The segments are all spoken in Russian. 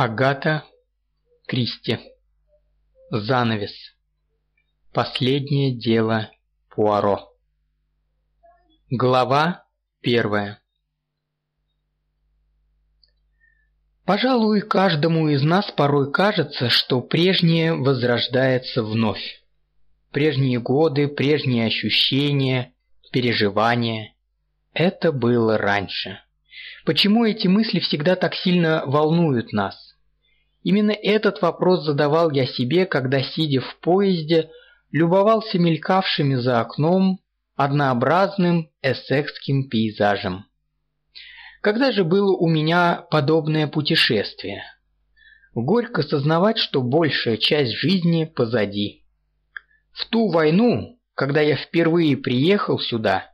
Агата Кристи. Занавес. Последнее дело Пуаро. Глава первая. Пожалуй, каждому из нас порой кажется, что прежнее возрождается вновь. Прежние годы, прежние ощущения, переживания – это было раньше. Почему эти мысли всегда так сильно волнуют нас? Именно этот вопрос задавал я себе, когда, сидя в поезде, любовался мелькавшими за окном однообразным эссекским пейзажем. Когда же было у меня подобное путешествие? Горько сознавать, что большая часть жизни позади. В ту войну, когда я впервые приехал сюда,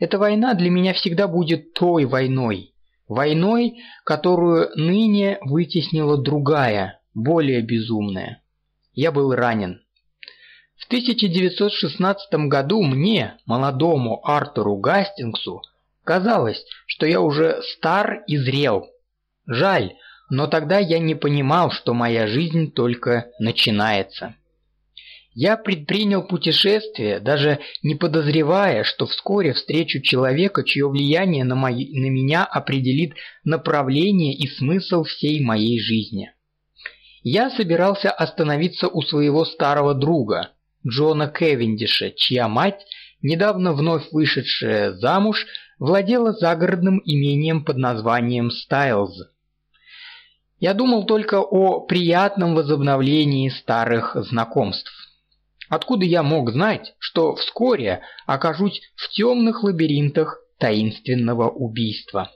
эта война для меня всегда будет той войной, Войной, которую ныне вытеснила другая, более безумная. Я был ранен. В 1916 году мне, молодому Артуру Гастингсу, казалось, что я уже стар и зрел. Жаль, но тогда я не понимал, что моя жизнь только начинается. Я предпринял путешествие, даже не подозревая, что вскоре встречу человека, чье влияние на, мои, на меня определит направление и смысл всей моей жизни. Я собирался остановиться у своего старого друга, Джона Кевиндиша, чья мать, недавно вновь вышедшая замуж, владела загородным имением под названием Стайлз. Я думал только о приятном возобновлении старых знакомств. Откуда я мог знать, что вскоре окажусь в темных лабиринтах таинственного убийства?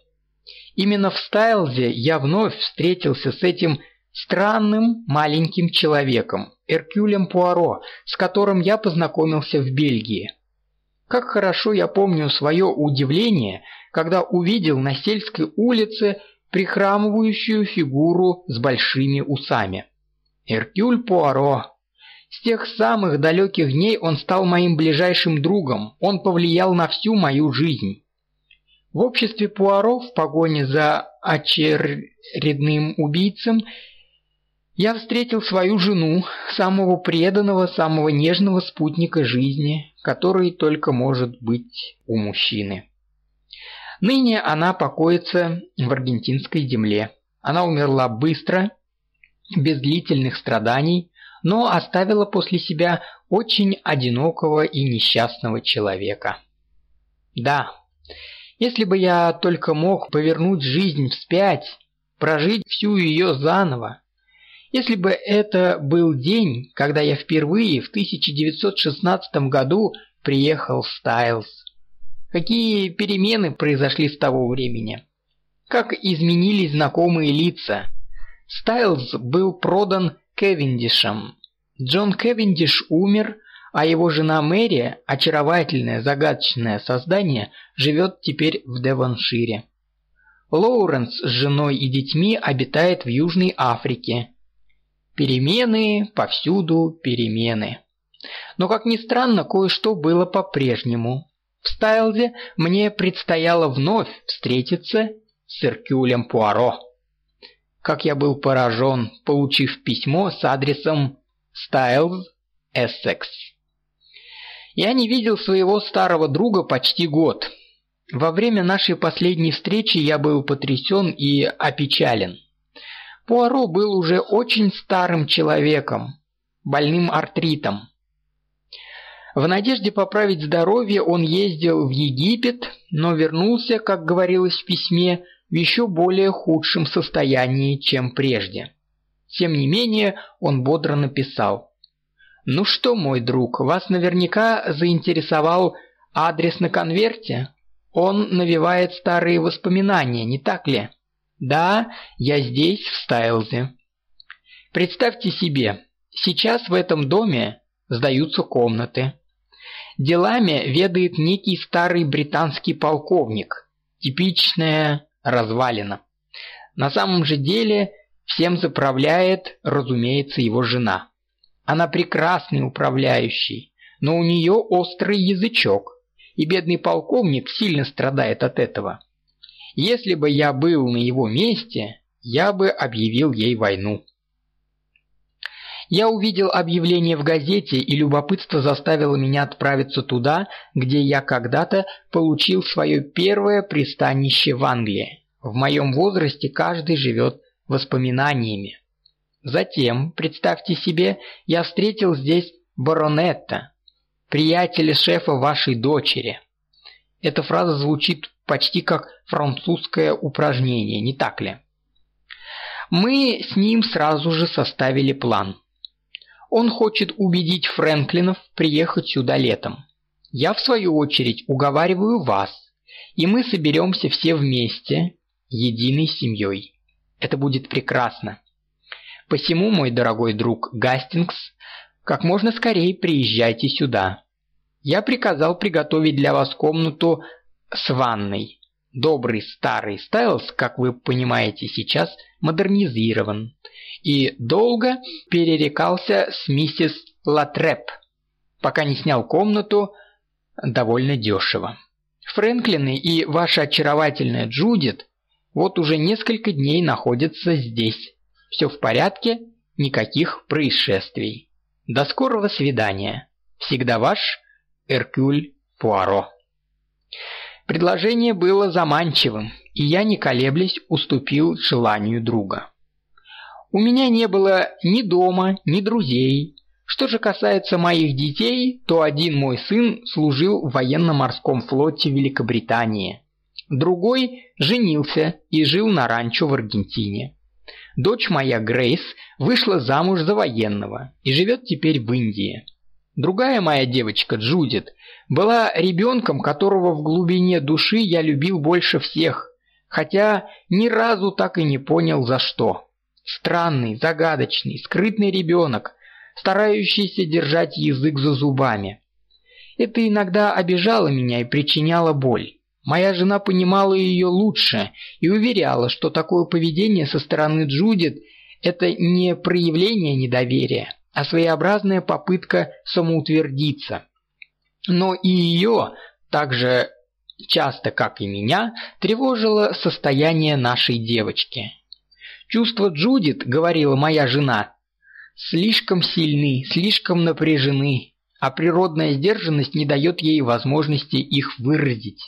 Именно в Стайлзе я вновь встретился с этим странным маленьким человеком, Эркюлем Пуаро, с которым я познакомился в Бельгии. Как хорошо я помню свое удивление, когда увидел на сельской улице прихрамывающую фигуру с большими усами. Эркюль Пуаро, с тех самых далеких дней он стал моим ближайшим другом, он повлиял на всю мою жизнь. В обществе Пуаро в погоне за очередным убийцем я встретил свою жену, самого преданного, самого нежного спутника жизни, который только может быть у мужчины. Ныне она покоится в аргентинской земле. Она умерла быстро, без длительных страданий, но оставила после себя очень одинокого и несчастного человека. Да, если бы я только мог повернуть жизнь вспять, прожить всю ее заново, если бы это был день, когда я впервые в 1916 году приехал в Стайлз. Какие перемены произошли с того времени? Как изменились знакомые лица? Стайлз был продан Кевиндишем. Джон Кевиндиш умер, а его жена Мэри, очаровательное загадочное создание, живет теперь в Девоншире. Лоуренс с женой и детьми обитает в Южной Африке. Перемены, повсюду перемены. Но, как ни странно, кое-что было по-прежнему. В Стайлзе мне предстояло вновь встретиться с Эркюлем Пуаро как я был поражен, получив письмо с адресом Styles, Essex. Я не видел своего старого друга почти год. Во время нашей последней встречи я был потрясен и опечален. Пуаро был уже очень старым человеком, больным артритом. В надежде поправить здоровье он ездил в Египет, но вернулся, как говорилось в письме, в еще более худшем состоянии, чем прежде. Тем не менее, он бодро написал. «Ну что, мой друг, вас наверняка заинтересовал адрес на конверте? Он навевает старые воспоминания, не так ли?» «Да, я здесь, в Стайлзе». Представьте себе, сейчас в этом доме сдаются комнаты. Делами ведает некий старый британский полковник, типичная развалина. На самом же деле всем заправляет, разумеется, его жена. Она прекрасный управляющий, но у нее острый язычок, и бедный полковник сильно страдает от этого. Если бы я был на его месте, я бы объявил ей войну. Я увидел объявление в газете, и любопытство заставило меня отправиться туда, где я когда-то получил свое первое пристанище в Англии. В моем возрасте каждый живет воспоминаниями. Затем, представьте себе, я встретил здесь баронетта, приятеля шефа вашей дочери. Эта фраза звучит почти как французское упражнение, не так ли? Мы с ним сразу же составили план. Он хочет убедить Фрэнклинов приехать сюда летом. Я в свою очередь уговариваю вас, и мы соберемся все вместе, единой семьей. Это будет прекрасно. Посему, мой дорогой друг Гастингс, как можно скорее приезжайте сюда. Я приказал приготовить для вас комнату с ванной. Добрый старый Стайлс, как вы понимаете сейчас, модернизирован и долго перерекался с миссис Латреп, пока не снял комнату довольно дешево. Фрэнклины и ваша очаровательная Джудит вот уже несколько дней находятся здесь. Все в порядке, никаких происшествий. До скорого свидания. Всегда ваш Эркюль Пуаро. Предложение было заманчивым, и я, не колеблясь, уступил желанию друга. У меня не было ни дома, ни друзей. Что же касается моих детей, то один мой сын служил в военно-морском флоте Великобритании. Другой женился и жил на ранчо в Аргентине. Дочь моя Грейс вышла замуж за военного и живет теперь в Индии. Другая моя девочка Джудит была ребенком, которого в глубине души я любил больше всех, хотя ни разу так и не понял за что. Странный, загадочный, скрытный ребенок, старающийся держать язык за зубами. Это иногда обижало меня и причиняло боль. Моя жена понимала ее лучше и уверяла, что такое поведение со стороны Джудит – это не проявление недоверия, а своеобразная попытка самоутвердиться. Но и ее, так же часто, как и меня, тревожило состояние нашей девочки. Чувства Джудит, говорила моя жена, слишком сильны, слишком напряжены, а природная сдержанность не дает ей возможности их выразить.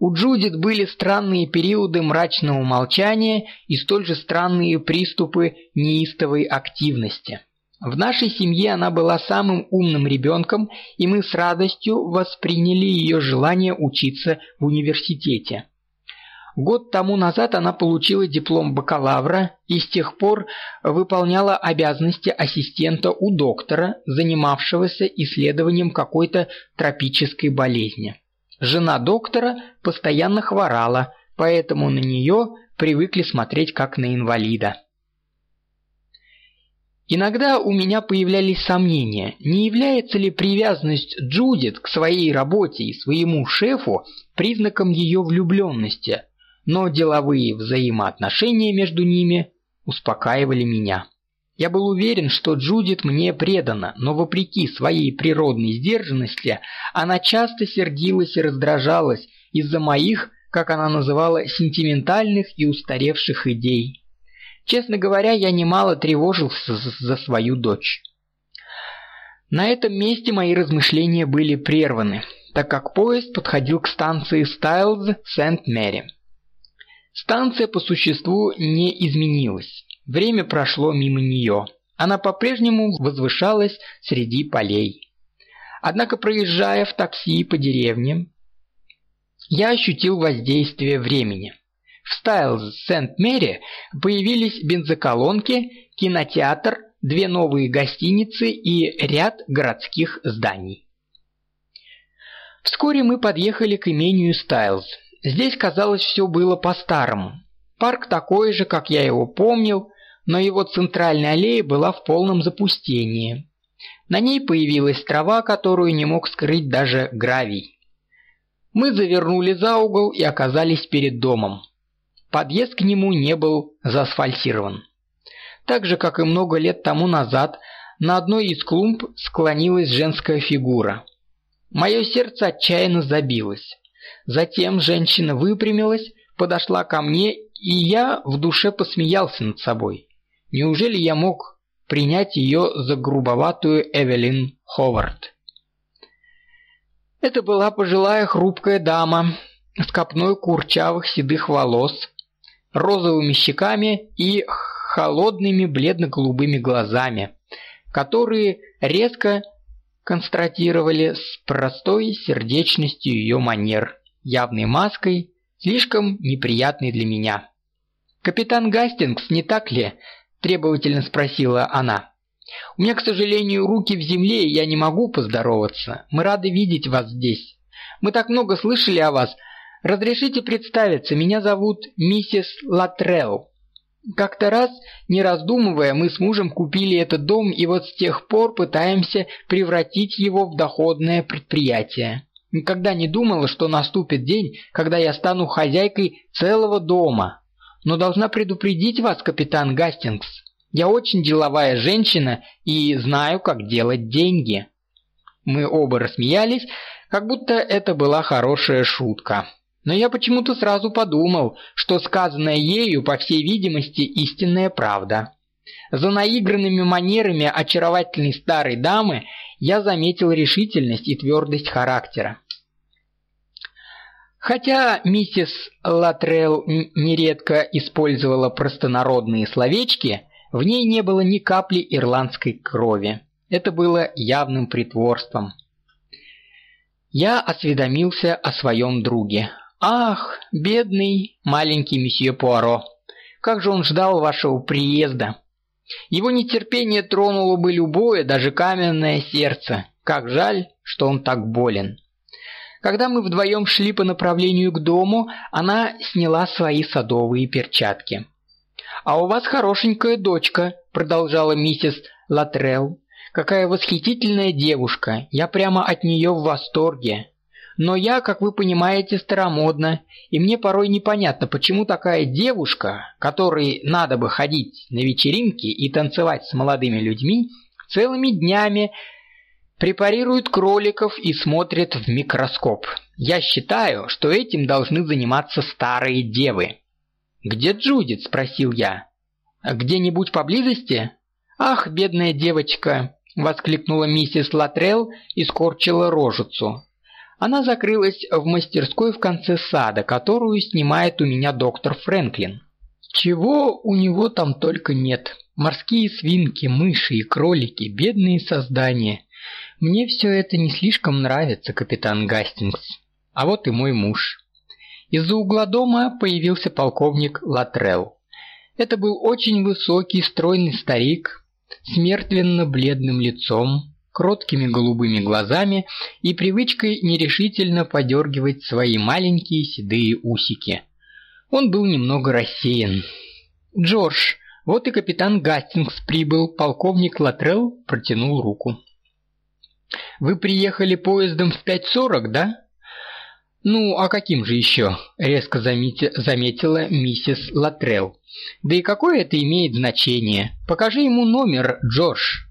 У Джудит были странные периоды мрачного молчания и столь же странные приступы неистовой активности. В нашей семье она была самым умным ребенком, и мы с радостью восприняли ее желание учиться в университете. Год тому назад она получила диплом бакалавра и с тех пор выполняла обязанности ассистента у доктора, занимавшегося исследованием какой-то тропической болезни. Жена доктора постоянно хворала, поэтому на нее привыкли смотреть как на инвалида. Иногда у меня появлялись сомнения, не является ли привязанность Джудит к своей работе и своему шефу признаком ее влюбленности, но деловые взаимоотношения между ними успокаивали меня. Я был уверен, что Джудит мне предана, но вопреки своей природной сдержанности, она часто сердилась и раздражалась из-за моих, как она называла, сентиментальных и устаревших идей. Честно говоря, я немало тревожился за свою дочь. На этом месте мои размышления были прерваны, так как поезд подходил к станции Стайлз Сент-Мэри. Станция по существу не изменилась. Время прошло мимо нее. Она по-прежнему возвышалась среди полей. Однако, проезжая в такси по деревне, я ощутил воздействие времени. В Стайлз Сент-Мэри появились бензоколонки, кинотеатр, две новые гостиницы и ряд городских зданий. Вскоре мы подъехали к имению Стайлз. Здесь, казалось, все было по-старому. Парк такой же, как я его помнил, но его центральная аллея была в полном запустении. На ней появилась трава, которую не мог скрыть даже гравий. Мы завернули за угол и оказались перед домом. Подъезд к нему не был заасфальтирован. Так же, как и много лет тому назад, на одной из клумб склонилась женская фигура. Мое сердце отчаянно забилось. Затем женщина выпрямилась, подошла ко мне и я в душе посмеялся над собой. Неужели я мог принять ее за грубоватую Эвелин Ховард? Это была пожилая хрупкая дама с копной курчавых седых волос, розовыми щеками и холодными бледно-голубыми глазами, которые резко констатировали с простой сердечностью ее манер, явной маской, слишком неприятной для меня. «Капитан Гастингс, не так ли?» – требовательно спросила она. «У меня, к сожалению, руки в земле, и я не могу поздороваться. Мы рады видеть вас здесь. Мы так много слышали о вас. Разрешите представиться, меня зовут миссис Латрелл. Как-то раз, не раздумывая, мы с мужем купили этот дом и вот с тех пор пытаемся превратить его в доходное предприятие. Никогда не думала, что наступит день, когда я стану хозяйкой целого дома. Но должна предупредить вас, капитан Гастингс. Я очень деловая женщина и знаю, как делать деньги. Мы оба рассмеялись, как будто это была хорошая шутка. Но я почему-то сразу подумал, что сказанное ею, по всей видимости, истинная правда. За наигранными манерами очаровательной старой дамы я заметил решительность и твердость характера. Хотя миссис Латрелл нередко использовала простонародные словечки, в ней не было ни капли ирландской крови. Это было явным притворством. Я осведомился о своем друге. «Ах, бедный маленький месье Пуаро! Как же он ждал вашего приезда!» Его нетерпение тронуло бы любое, даже каменное сердце. Как жаль, что он так болен. Когда мы вдвоем шли по направлению к дому, она сняла свои садовые перчатки. «А у вас хорошенькая дочка», — продолжала миссис Латрелл. «Какая восхитительная девушка! Я прямо от нее в восторге. Но я, как вы понимаете, старомодна, и мне порой непонятно, почему такая девушка, которой надо бы ходить на вечеринки и танцевать с молодыми людьми, целыми днями препарирует кроликов и смотрит в микроскоп. Я считаю, что этим должны заниматься старые девы. «Где Джудит?» – спросил я. «Где-нибудь поблизости?» «Ах, бедная девочка!» – воскликнула миссис Латрелл и скорчила рожицу. Она закрылась в мастерской в конце сада, которую снимает у меня доктор Фрэнклин. Чего у него там только нет. Морские свинки, мыши и кролики, бедные создания. Мне все это не слишком нравится, капитан Гастингс. А вот и мой муж. Из-за угла дома появился полковник Латрелл. Это был очень высокий, стройный старик с мертвенно-бледным лицом, кроткими голубыми глазами и привычкой нерешительно подергивать свои маленькие седые усики. Он был немного рассеян. «Джордж, вот и капитан Гастингс прибыл», полковник Латрелл протянул руку. «Вы приехали поездом в 5.40, да?» «Ну, а каким же еще?» – резко замети заметила миссис Латрелл. «Да и какое это имеет значение? Покажи ему номер, Джордж».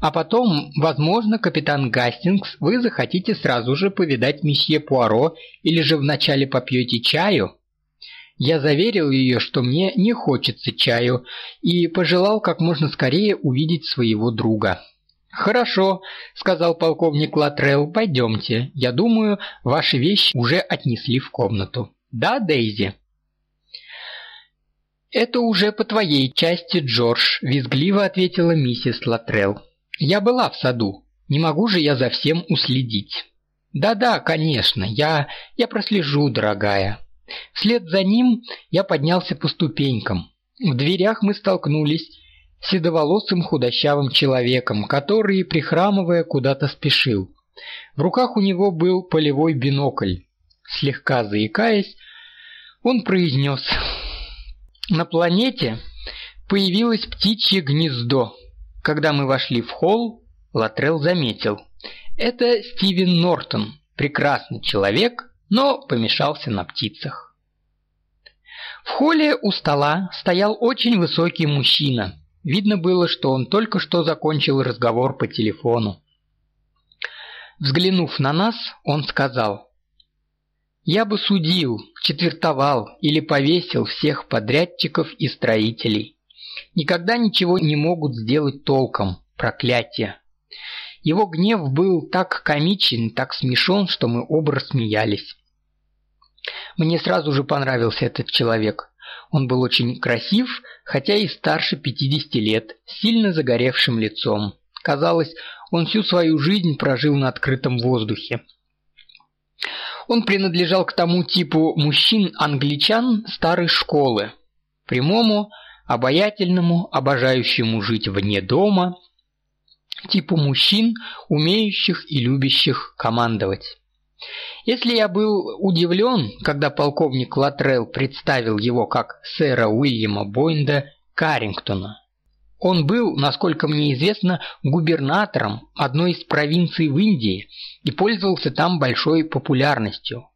А потом, возможно, капитан Гастингс, вы захотите сразу же повидать месье Пуаро или же вначале попьете чаю. Я заверил ее, что мне не хочется чаю, и пожелал как можно скорее увидеть своего друга. «Хорошо», — сказал полковник Латрелл, — «пойдемте. Я думаю, ваши вещи уже отнесли в комнату». «Да, Дейзи?» «Это уже по твоей части, Джордж», — визгливо ответила миссис Латрелл. Я была в саду. Не могу же я за всем уследить. Да-да, конечно, я я прослежу, дорогая. Вслед за ним я поднялся по ступенькам. В дверях мы столкнулись с седоволосым худощавым человеком, который, прихрамывая, куда-то спешил. В руках у него был полевой бинокль. Слегка заикаясь, он произнес «На планете появилось птичье гнездо. Когда мы вошли в холл, Латрell заметил. Это Стивен Нортон, прекрасный человек, но помешался на птицах. В холле у стола стоял очень высокий мужчина. Видно было, что он только что закончил разговор по телефону. Взглянув на нас, он сказал: я бы судил, четвертовал или повесил всех подрядчиков и строителей. Никогда ничего не могут сделать толком, проклятие. Его гнев был так комичен, так смешон, что мы оба рассмеялись. Мне сразу же понравился этот человек. Он был очень красив, хотя и старше 50 лет, с сильно загоревшим лицом. Казалось, он всю свою жизнь прожил на открытом воздухе. Он принадлежал к тому типу мужчин-англичан старой школы, прямому, обаятельному, обожающему жить вне дома, типу мужчин, умеющих и любящих командовать. Если я был удивлен, когда полковник Латрелл представил его как сэра Уильяма Бойнда Каррингтона, он был, насколько мне известно, губернатором одной из провинций в Индии и пользовался там большой популярностью.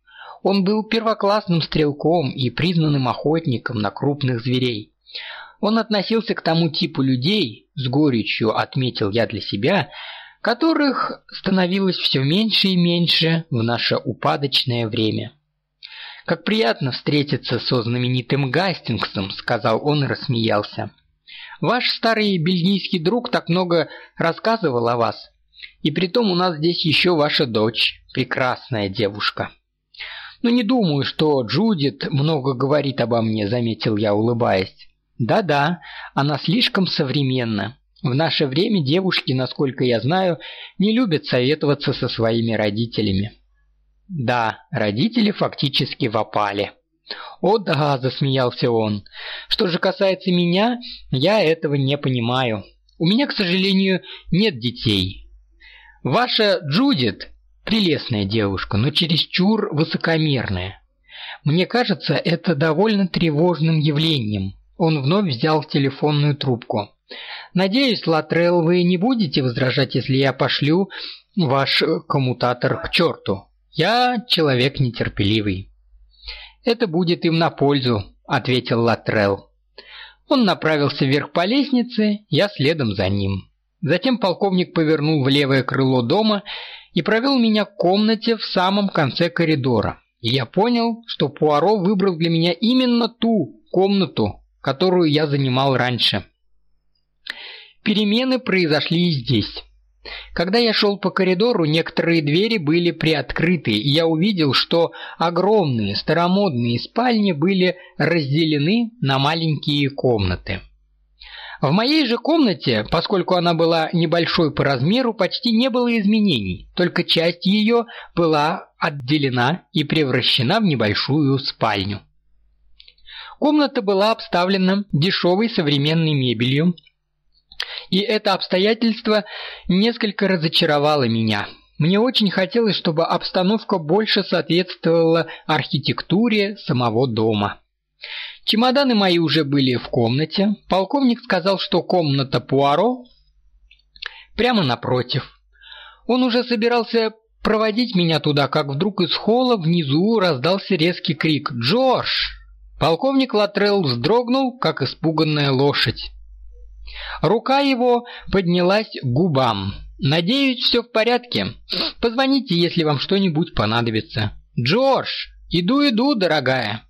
Он был первоклассным стрелком и признанным охотником на крупных зверей. Он относился к тому типу людей, с горечью отметил я для себя, которых становилось все меньше и меньше в наше упадочное время. Как приятно встретиться со знаменитым Гастингсом, сказал он и рассмеялся. Ваш старый бельгийский друг так много рассказывал о вас. И притом у нас здесь еще ваша дочь, прекрасная девушка. Но не думаю, что Джудит много говорит обо мне, заметил я, улыбаясь. Да-да, она слишком современна. В наше время девушки, насколько я знаю, не любят советоваться со своими родителями. Да, родители фактически в опале. «О да», – засмеялся он. «Что же касается меня, я этого не понимаю. У меня, к сожалению, нет детей. Ваша Джудит – прелестная девушка, но чересчур высокомерная. Мне кажется, это довольно тревожным явлением». Он вновь взял телефонную трубку. «Надеюсь, Латрелл, вы не будете возражать, если я пошлю ваш коммутатор к черту. Я человек нетерпеливый». Это будет им на пользу, ответил Латрелл. Он направился вверх по лестнице, я следом за ним. Затем полковник повернул в левое крыло дома и провел меня к комнате в самом конце коридора. И я понял, что Пуаро выбрал для меня именно ту комнату, которую я занимал раньше. Перемены произошли и здесь. Когда я шел по коридору, некоторые двери были приоткрыты, и я увидел, что огромные старомодные спальни были разделены на маленькие комнаты. В моей же комнате, поскольку она была небольшой по размеру, почти не было изменений, только часть ее была отделена и превращена в небольшую спальню. Комната была обставлена дешевой современной мебелью, и это обстоятельство несколько разочаровало меня. Мне очень хотелось, чтобы обстановка больше соответствовала архитектуре самого дома. Чемоданы мои уже были в комнате. Полковник сказал, что комната Пуаро прямо напротив. Он уже собирался проводить меня туда, как вдруг из холла внизу раздался резкий крик «Джордж!». Полковник Латрелл вздрогнул, как испуганная лошадь. Рука его поднялась к губам. «Надеюсь, все в порядке. Позвоните, если вам что-нибудь понадобится». «Джордж! Иду, иду, дорогая!»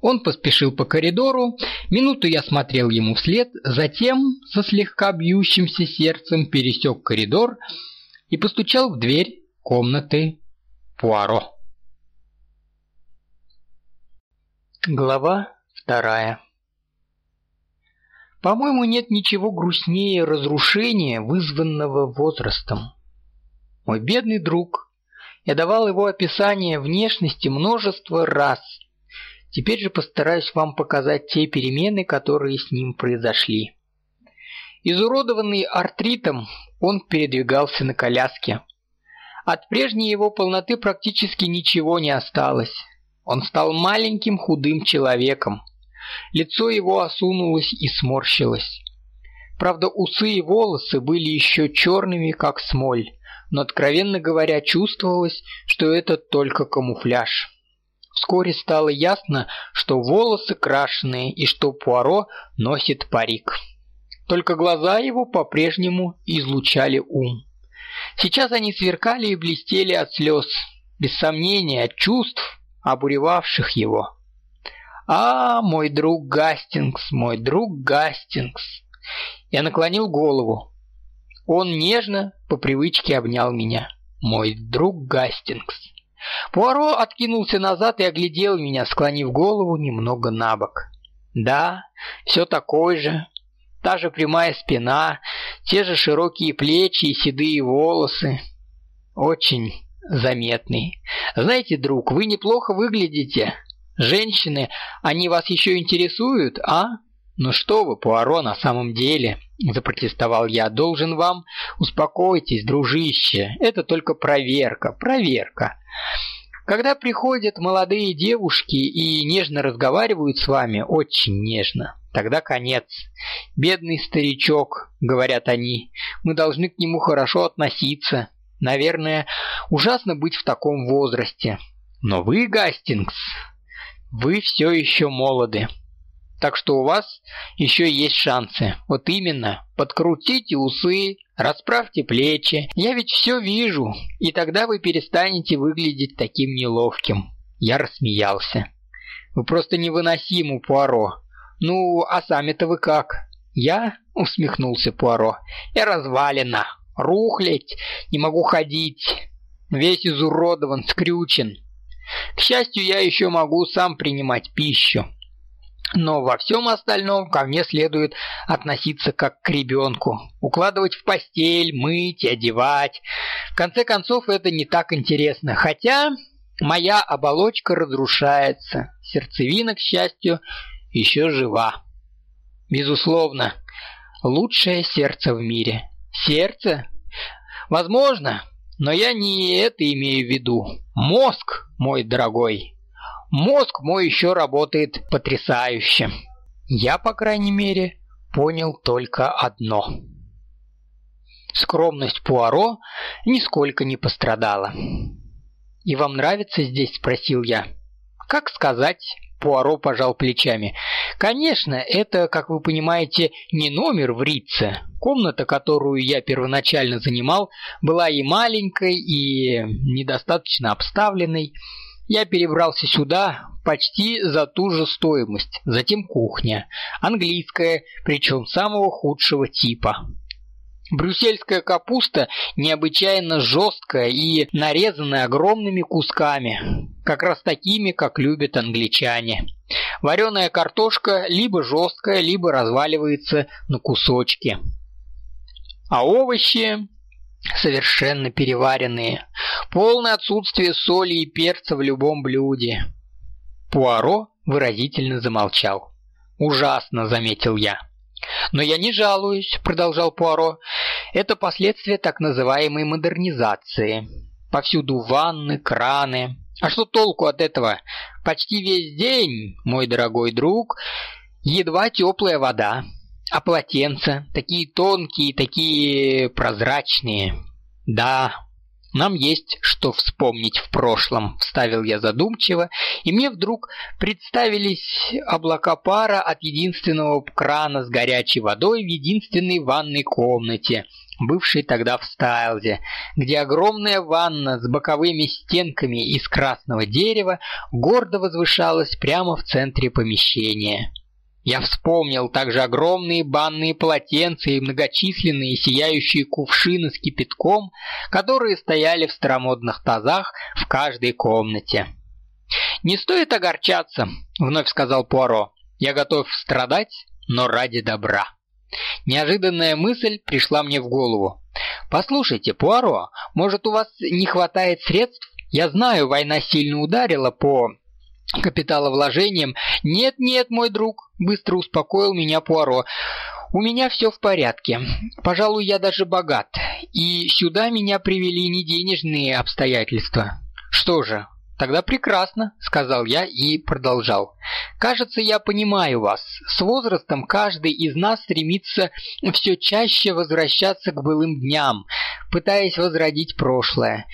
Он поспешил по коридору. Минуту я смотрел ему вслед, затем со слегка бьющимся сердцем пересек коридор и постучал в дверь комнаты Пуаро. Глава вторая по-моему, нет ничего грустнее разрушения, вызванного возрастом. Мой бедный друг, я давал его описание внешности множество раз. Теперь же постараюсь вам показать те перемены, которые с ним произошли. Изуродованный артритом, он передвигался на коляске. От прежней его полноты практически ничего не осталось. Он стал маленьким худым человеком. Лицо его осунулось и сморщилось. Правда, усы и волосы были еще черными, как смоль, но, откровенно говоря, чувствовалось, что это только камуфляж. Вскоре стало ясно, что волосы крашеные и что Пуаро носит парик. Только глаза его по-прежнему излучали ум. Сейчас они сверкали и блестели от слез, без сомнения, от чувств, обуревавших его. «А, мой друг Гастингс, мой друг Гастингс!» Я наклонил голову. Он нежно, по привычке, обнял меня. «Мой друг Гастингс!» Пуаро откинулся назад и оглядел меня, склонив голову немного на бок. «Да, все такой же. Та же прямая спина, те же широкие плечи и седые волосы. Очень заметный. Знаете, друг, вы неплохо выглядите. Женщины, они вас еще интересуют, а? Ну что вы, Пуаро, на самом деле, запротестовал я, должен вам успокойтесь, дружище. Это только проверка, проверка. Когда приходят молодые девушки и нежно разговаривают с вами, очень нежно, тогда конец. Бедный старичок, говорят они, мы должны к нему хорошо относиться. Наверное, ужасно быть в таком возрасте. Но вы, Гастингс, вы все еще молоды. Так что у вас еще есть шансы. Вот именно, подкрутите усы, расправьте плечи. Я ведь все вижу, и тогда вы перестанете выглядеть таким неловким. Я рассмеялся. Вы просто невыносимы, Пуаро. Ну, а сами-то вы как? Я усмехнулся Пуаро. Я развалина, рухлядь, не могу ходить. Весь изуродован, скрючен. К счастью, я еще могу сам принимать пищу. Но во всем остальном ко мне следует относиться как к ребенку. Укладывать в постель, мыть, одевать. В конце концов, это не так интересно. Хотя моя оболочка разрушается. Сердцевина, к счастью, еще жива. Безусловно, лучшее сердце в мире. Сердце? Возможно, но я не это имею в виду. Мозг, мой дорогой. Мозг мой еще работает потрясающе. Я, по крайней мере, понял только одно. Скромность Пуаро нисколько не пострадала. «И вам нравится здесь?» – спросил я. «Как сказать?» Пуаро пожал плечами. «Конечно, это, как вы понимаете, не номер в Рице. Комната, которую я первоначально занимал, была и маленькой, и недостаточно обставленной. Я перебрался сюда почти за ту же стоимость. Затем кухня. Английская, причем самого худшего типа. Брюссельская капуста необычайно жесткая и нарезанная огромными кусками, как раз такими, как любят англичане. Вареная картошка либо жесткая, либо разваливается на кусочки. А овощи совершенно переваренные. Полное отсутствие соли и перца в любом блюде. Пуаро выразительно замолчал. «Ужасно», — заметил я. «Но я не жалуюсь», — продолжал Пуаро. «Это последствия так называемой модернизации. Повсюду ванны, краны. А что толку от этого? Почти весь день, мой дорогой друг, едва теплая вода. А полотенца, такие тонкие, такие прозрачные. Да, нам есть что вспомнить в прошлом, вставил я задумчиво, и мне вдруг представились облака пара от единственного крана с горячей водой в единственной ванной комнате, бывшей тогда в Стайлзе, где огромная ванна с боковыми стенками из красного дерева гордо возвышалась прямо в центре помещения. Я вспомнил также огромные банные полотенца и многочисленные сияющие кувшины с кипятком, которые стояли в старомодных тазах в каждой комнате. «Не стоит огорчаться», — вновь сказал Пуаро. «Я готов страдать, но ради добра». Неожиданная мысль пришла мне в голову. «Послушайте, Пуаро, может, у вас не хватает средств? Я знаю, война сильно ударила по капиталовложениям. Нет-нет, мой друг, быстро успокоил меня Пуаро. У меня все в порядке. Пожалуй, я даже богат. И сюда меня привели не денежные обстоятельства. Что же, тогда прекрасно, сказал я и продолжал. Кажется, я понимаю вас. С возрастом каждый из нас стремится все чаще возвращаться к былым дням, пытаясь возродить прошлое.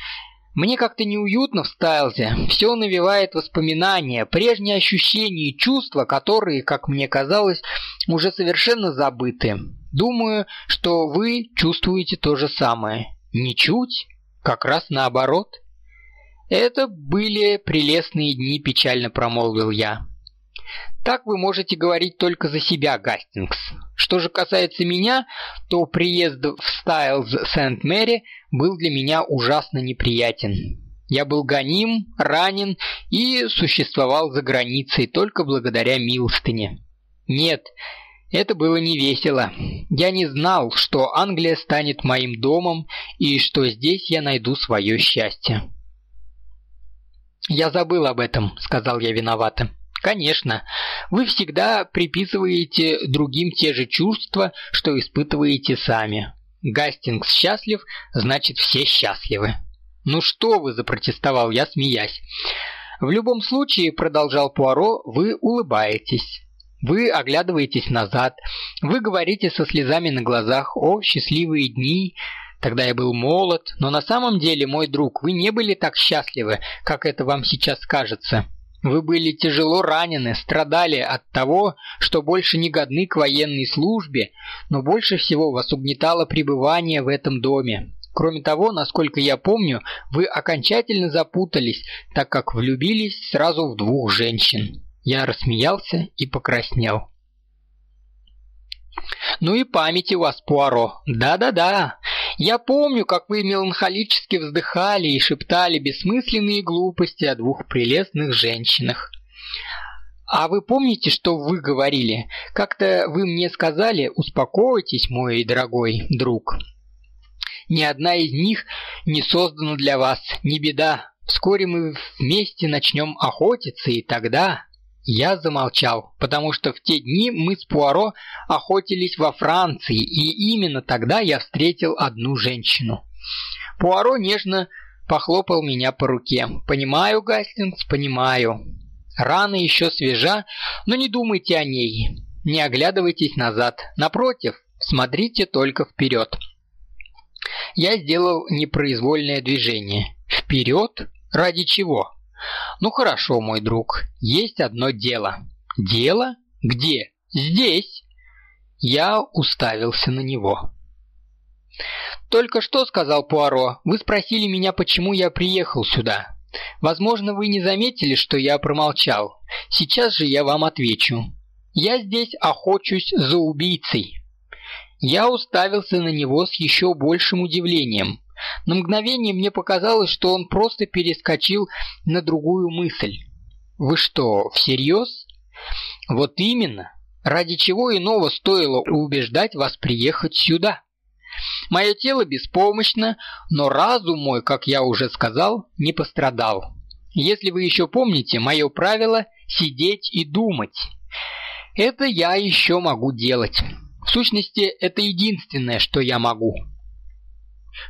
Мне как-то неуютно в Стайлзе. Все навевает воспоминания, прежние ощущения и чувства, которые, как мне казалось, уже совершенно забыты. Думаю, что вы чувствуете то же самое. Ничуть, как раз наоборот. Это были прелестные дни, печально промолвил я. Так вы можете говорить только за себя, Гастингс. Что же касается меня, то приезд в Стайлз Сент-Мэри был для меня ужасно неприятен. Я был гоним, ранен и существовал за границей только благодаря милостыне. Нет, это было не весело. Я не знал, что Англия станет моим домом и что здесь я найду свое счастье. «Я забыл об этом», — сказал я виновато. «Конечно, вы всегда приписываете другим те же чувства, что испытываете сами. Гастингс счастлив, значит все счастливы». «Ну что вы!» – запротестовал я, смеясь. «В любом случае, – продолжал Пуаро, – вы улыбаетесь. Вы оглядываетесь назад, вы говорите со слезами на глазах о счастливые дни, Тогда я был молод, но на самом деле, мой друг, вы не были так счастливы, как это вам сейчас кажется. Вы были тяжело ранены, страдали от того, что больше не годны к военной службе, но больше всего вас угнетало пребывание в этом доме. Кроме того, насколько я помню, вы окончательно запутались, так как влюбились сразу в двух женщин. Я рассмеялся и покраснел. «Ну и память у вас, Пуаро. Да-да-да. Я помню, как вы меланхолически вздыхали и шептали бессмысленные глупости о двух прелестных женщинах. А вы помните, что вы говорили? Как-то вы мне сказали, успокойтесь, мой дорогой друг. Ни одна из них не создана для вас, не беда. Вскоре мы вместе начнем охотиться, и тогда... Я замолчал, потому что в те дни мы с Пуаро охотились во Франции, и именно тогда я встретил одну женщину. Пуаро нежно похлопал меня по руке. «Понимаю, Гастингс, понимаю. Рана еще свежа, но не думайте о ней. Не оглядывайтесь назад. Напротив, смотрите только вперед». Я сделал непроизвольное движение. «Вперед? Ради чего?» «Ну хорошо, мой друг, есть одно дело». «Дело? Где?» «Здесь». Я уставился на него. «Только что, — сказал Пуаро, — вы спросили меня, почему я приехал сюда. Возможно, вы не заметили, что я промолчал. Сейчас же я вам отвечу. Я здесь охочусь за убийцей». Я уставился на него с еще большим удивлением. На мгновение мне показалось, что он просто перескочил на другую мысль. «Вы что, всерьез?» «Вот именно. Ради чего иного стоило убеждать вас приехать сюда?» Мое тело беспомощно, но разум мой, как я уже сказал, не пострадал. Если вы еще помните, мое правило – сидеть и думать. Это я еще могу делать. В сущности, это единственное, что я могу.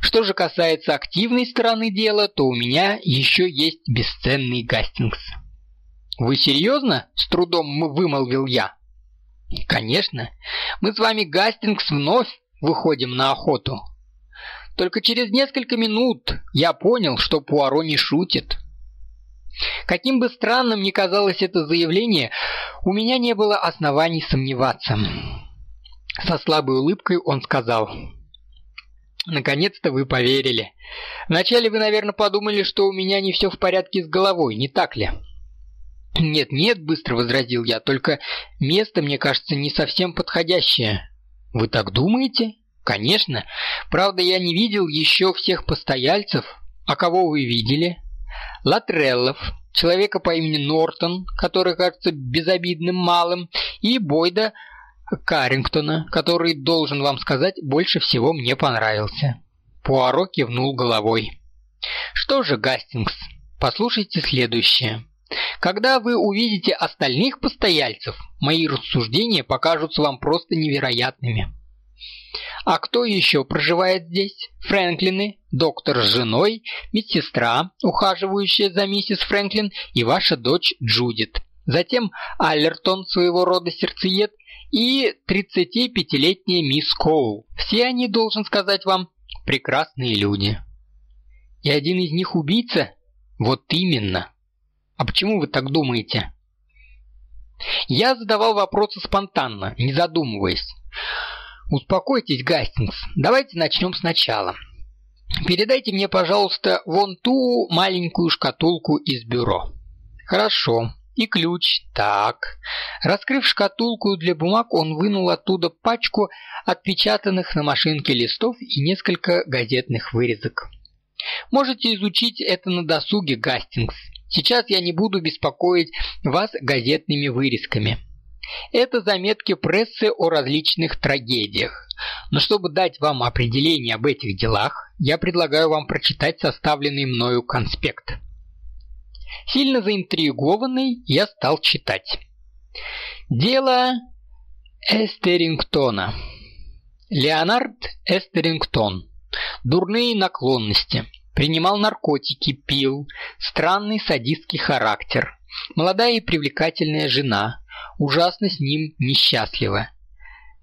Что же касается активной стороны дела, то у меня еще есть бесценный Гастингс. «Вы серьезно?» – с трудом вымолвил я. «Конечно. Мы с вами, Гастингс, вновь выходим на охоту. Только через несколько минут я понял, что Пуаро не шутит». Каким бы странным ни казалось это заявление, у меня не было оснований сомневаться. Со слабой улыбкой он сказал – Наконец-то вы поверили. Вначале вы, наверное, подумали, что у меня не все в порядке с головой, не так ли? Нет, нет, быстро возразил я, только место, мне кажется, не совсем подходящее. Вы так думаете? Конечно. Правда, я не видел еще всех постояльцев. А кого вы видели? Латреллов, человека по имени Нортон, который кажется безобидным малым, и Бойда Каррингтона, который, должен вам сказать, больше всего мне понравился. Пуаро кивнул головой. Что же, Гастингс, послушайте следующее. Когда вы увидите остальных постояльцев, мои рассуждения покажутся вам просто невероятными. А кто еще проживает здесь? Фрэнклины, доктор с женой, медсестра, ухаживающая за миссис Фрэнклин, и ваша дочь Джудит. Затем Аллертон, своего рода сердцеед, и 35-летняя мисс Коул. Все они, должен сказать вам, прекрасные люди. И один из них убийца? Вот именно. А почему вы так думаете? Я задавал вопросы спонтанно, не задумываясь. Успокойтесь, Гастингс, давайте начнем сначала. Передайте мне, пожалуйста, вон ту маленькую шкатулку из бюро. Хорошо. И ключ. Так. Раскрыв шкатулку для бумаг, он вынул оттуда пачку отпечатанных на машинке листов и несколько газетных вырезок. Можете изучить это на досуге, Гастингс. Сейчас я не буду беспокоить вас газетными вырезками. Это заметки прессы о различных трагедиях. Но чтобы дать вам определение об этих делах, я предлагаю вам прочитать составленный мною конспект. Сильно заинтригованный, я стал читать. Дело Эстерингтона. Леонард Эстерингтон. Дурные наклонности. Принимал наркотики, пил. Странный садистский характер. Молодая и привлекательная жена. Ужасно с ним несчастлива.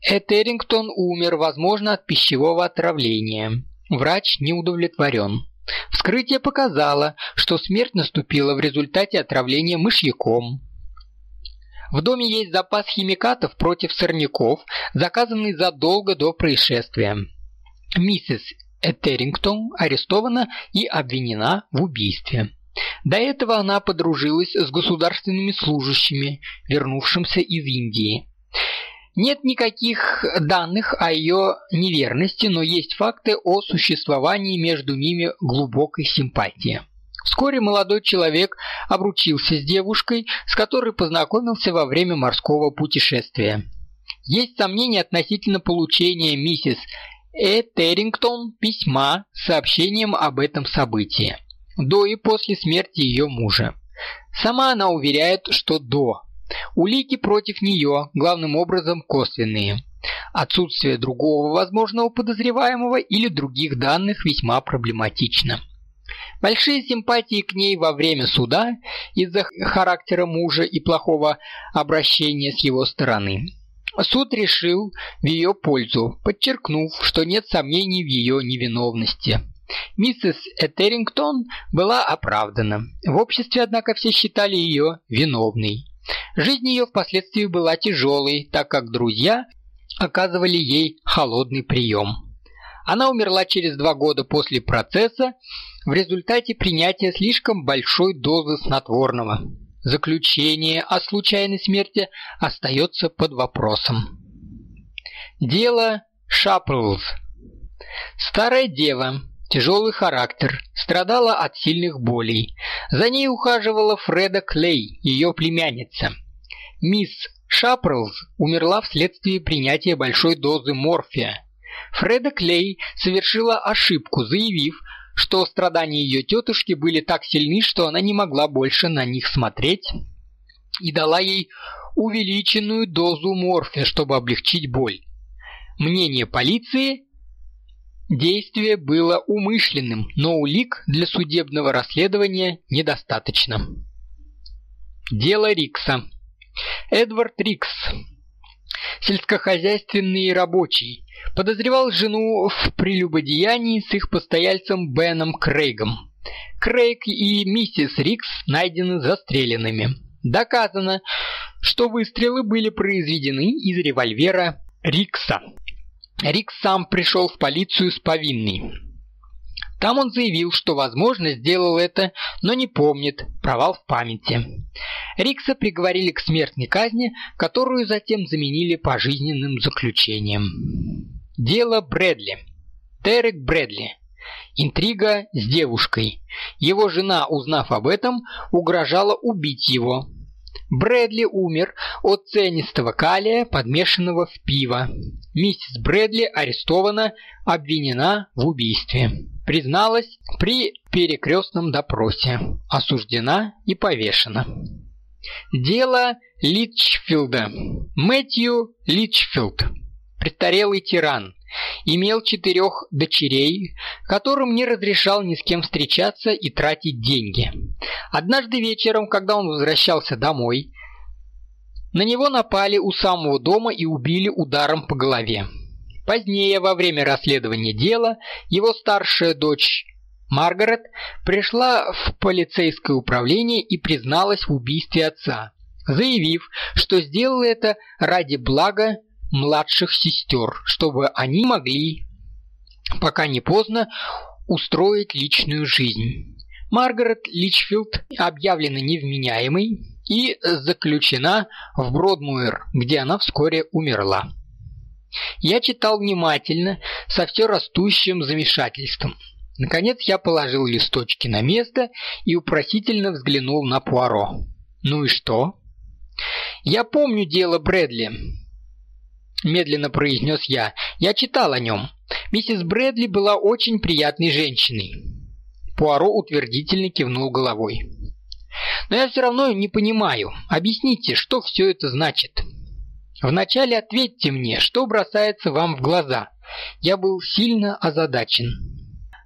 Этерингтон умер, возможно, от пищевого отравления. Врач не удовлетворен. Вскрытие показало, что смерть наступила в результате отравления мышьяком. В доме есть запас химикатов против сорняков, заказанный задолго до происшествия. Миссис Этерингтон арестована и обвинена в убийстве. До этого она подружилась с государственными служащими, вернувшимся из Индии. Нет никаких данных о ее неверности, но есть факты о существовании между ними глубокой симпатии. Вскоре молодой человек обручился с девушкой, с которой познакомился во время морского путешествия. Есть сомнения относительно получения миссис Э. Террингтон письма с сообщением об этом событии. До и после смерти ее мужа. Сама она уверяет, что до. Улики против нее главным образом косвенные. Отсутствие другого возможного подозреваемого или других данных весьма проблематично. Большие симпатии к ней во время суда из-за характера мужа и плохого обращения с его стороны. Суд решил в ее пользу, подчеркнув, что нет сомнений в ее невиновности. Миссис Этерингтон была оправдана. В обществе, однако, все считали ее виновной. Жизнь ее впоследствии была тяжелой, так как друзья оказывали ей холодный прием. Она умерла через два года после процесса в результате принятия слишком большой дозы снотворного. Заключение о случайной смерти остается под вопросом. Дело Шаплз. Старая дева, тяжелый характер, страдала от сильных болей. За ней ухаживала Фреда Клей, ее племянница. Мисс Шапрлз умерла вследствие принятия большой дозы морфия. Фреда Клей совершила ошибку, заявив, что страдания ее тетушки были так сильны, что она не могла больше на них смотреть, и дала ей увеличенную дозу морфия, чтобы облегчить боль. Мнение полиции Действие было умышленным, но улик для судебного расследования недостаточно. Дело Рикса. Эдвард Рикс, сельскохозяйственный рабочий, подозревал жену в прелюбодеянии с их постояльцем Беном Крейгом. Крейг и миссис Рикс найдены застреленными. Доказано, что выстрелы были произведены из револьвера Рикса. Рик сам пришел в полицию с повинной. Там он заявил, что, возможно, сделал это, но не помнит, провал в памяти. Рикса приговорили к смертной казни, которую затем заменили пожизненным заключением. Дело Брэдли. Дерек Брэдли. Интрига с девушкой. Его жена, узнав об этом, угрожала убить его. Брэдли умер от цианистого калия, подмешанного в пиво. Миссис Брэдли арестована, обвинена в убийстве. Призналась при перекрестном допросе. Осуждена и повешена. Дело Литчфилда. Мэтью Литчфилд. Престарелый тиран имел четырех дочерей, которым не разрешал ни с кем встречаться и тратить деньги. Однажды вечером, когда он возвращался домой, на него напали у самого дома и убили ударом по голове. Позднее, во время расследования дела, его старшая дочь Маргарет пришла в полицейское управление и призналась в убийстве отца, заявив, что сделала это ради блага младших сестер, чтобы они могли, пока не поздно, устроить личную жизнь. Маргарет Личфилд объявлена невменяемой и заключена в Бродмуэр, где она вскоре умерла. Я читал внимательно, со все растущим замешательством. Наконец я положил листочки на место и упросительно взглянул на Пуаро. «Ну и что?» «Я помню дело Брэдли», — медленно произнес я. «Я читал о нем. Миссис Брэдли была очень приятной женщиной». Пуаро утвердительно кивнул головой. «Но я все равно не понимаю. Объясните, что все это значит?» «Вначале ответьте мне, что бросается вам в глаза. Я был сильно озадачен».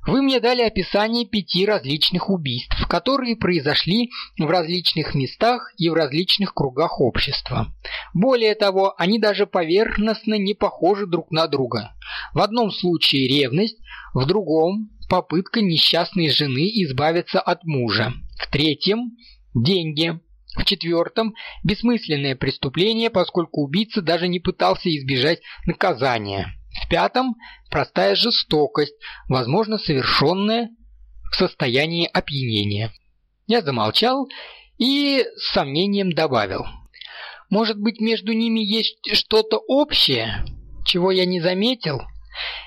Вы мне дали описание пяти различных убийств, которые произошли в различных местах и в различных кругах общества. Более того, они даже поверхностно не похожи друг на друга. В одном случае ревность, в другом – попытка несчастной жены избавиться от мужа, в третьем – деньги, в четвертом – бессмысленное преступление, поскольку убийца даже не пытался избежать наказания. В пятом – простая жестокость, возможно, совершенная в состоянии опьянения. Я замолчал и с сомнением добавил. Может быть, между ними есть что-то общее, чего я не заметил?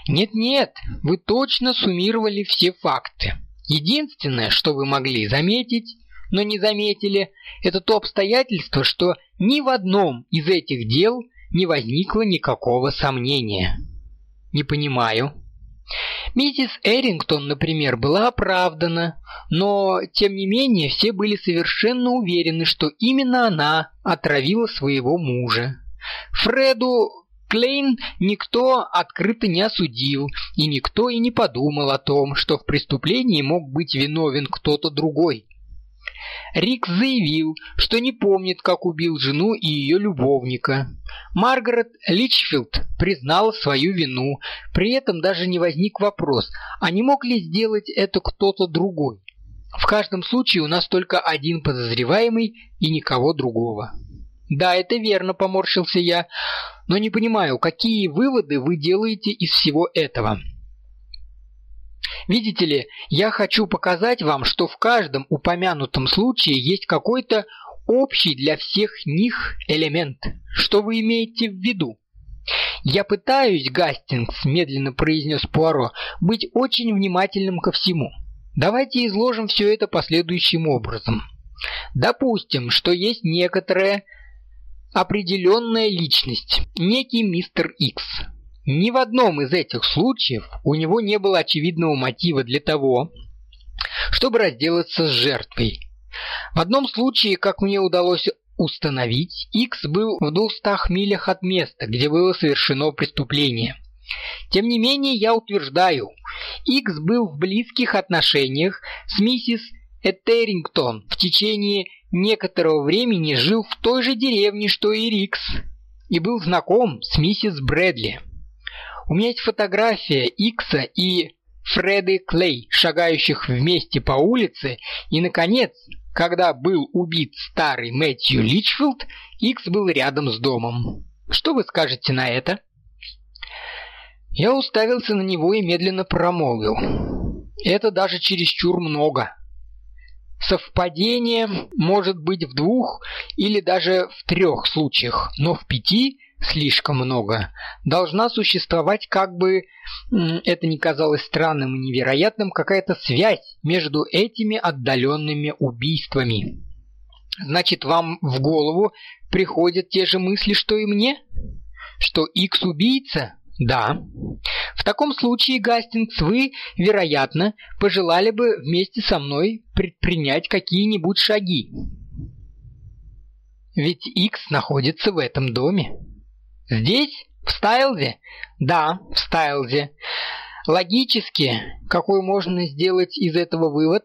Нет-нет, вы точно суммировали все факты. Единственное, что вы могли заметить, но не заметили, это то обстоятельство, что ни в одном из этих дел не возникло никакого сомнения. Не понимаю. Миссис Эрингтон, например, была оправдана, но, тем не менее, все были совершенно уверены, что именно она отравила своего мужа. Фреду Клейн никто открыто не осудил, и никто и не подумал о том, что в преступлении мог быть виновен кто-то другой. Рик заявил, что не помнит, как убил жену и ее любовника. Маргарет Личфилд признала свою вину, при этом даже не возник вопрос, а не мог ли сделать это кто-то другой. В каждом случае у нас только один подозреваемый и никого другого. «Да, это верно», — поморщился я, — «но не понимаю, какие выводы вы делаете из всего этого?» Видите ли, я хочу показать вам, что в каждом упомянутом случае есть какой-то общий для всех них элемент. Что вы имеете в виду? «Я пытаюсь, Гастингс», — медленно произнес Пуаро, — «быть очень внимательным ко всему. Давайте изложим все это последующим образом. Допустим, что есть некоторая определенная личность, некий мистер Икс. Ни в одном из этих случаев у него не было очевидного мотива для того, чтобы разделаться с жертвой. В одном случае, как мне удалось установить, X был в 200 милях от места, где было совершено преступление. Тем не менее, я утверждаю, X был в близких отношениях с миссис Этерингтон в течение некоторого времени жил в той же деревне, что и Рикс, и был знаком с миссис Брэдли. У меня есть фотография Икса и Фреды Клей, шагающих вместе по улице, и, наконец, когда был убит старый Мэтью Личфилд, Икс был рядом с домом. Что вы скажете на это? Я уставился на него и медленно промолвил. Это даже чересчур много. Совпадение может быть в двух или даже в трех случаях, но в пяти слишком много. Должна существовать, как бы это ни казалось странным и невероятным, какая-то связь между этими отдаленными убийствами. Значит, вам в голову приходят те же мысли, что и мне? Что Икс убийца? Да. В таком случае, Гастингс, вы, вероятно, пожелали бы вместе со мной предпринять какие-нибудь шаги. Ведь Икс находится в этом доме. Здесь? В Стайлзе? Да, в Стайлзе. Логически, какой можно сделать из этого вывод?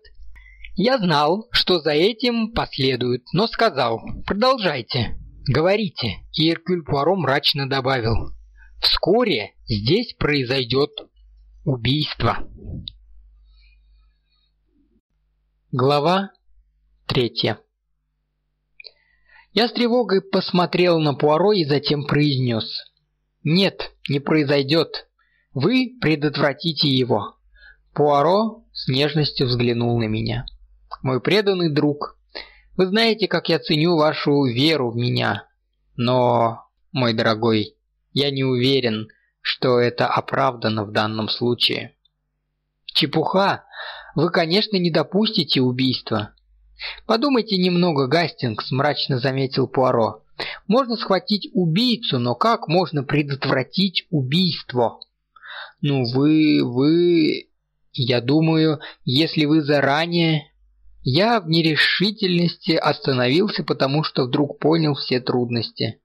Я знал, что за этим последует, но сказал, продолжайте, говорите. И Эркюль Пуаро мрачно добавил, вскоре здесь произойдет убийство. Глава третья я с тревогой посмотрел на Пуаро и затем произнес. «Нет, не произойдет. Вы предотвратите его. Пуаро с нежностью взглянул на меня. «Мой преданный друг, вы знаете, как я ценю вашу веру в меня, но, мой дорогой, я не уверен, что это оправдано в данном случае». «Чепуха! Вы, конечно, не допустите убийства». «Подумайте немного, Гастингс», – мрачно заметил Пуаро. Можно схватить убийцу, но как можно предотвратить убийство? Ну вы, вы... Я думаю, если вы заранее... Я в нерешительности остановился, потому что вдруг понял все трудности.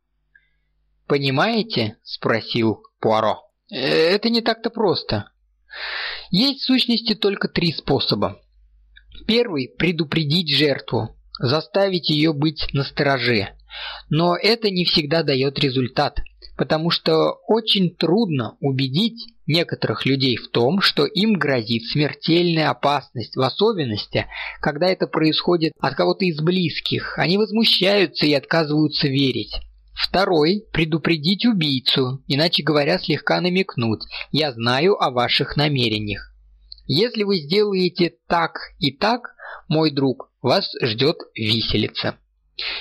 «Понимаете?» – спросил Пуаро. «Э, «Это не так-то просто. Есть в сущности только три способа. Первый – предупредить жертву, заставить ее быть настороже. Но это не всегда дает результат, потому что очень трудно убедить некоторых людей в том, что им грозит смертельная опасность, в особенности, когда это происходит от кого-то из близких. Они возмущаются и отказываются верить. Второй – предупредить убийцу, иначе говоря, слегка намекнуть «я знаю о ваших намерениях». Если вы сделаете так и так, мой друг, вас ждет виселица.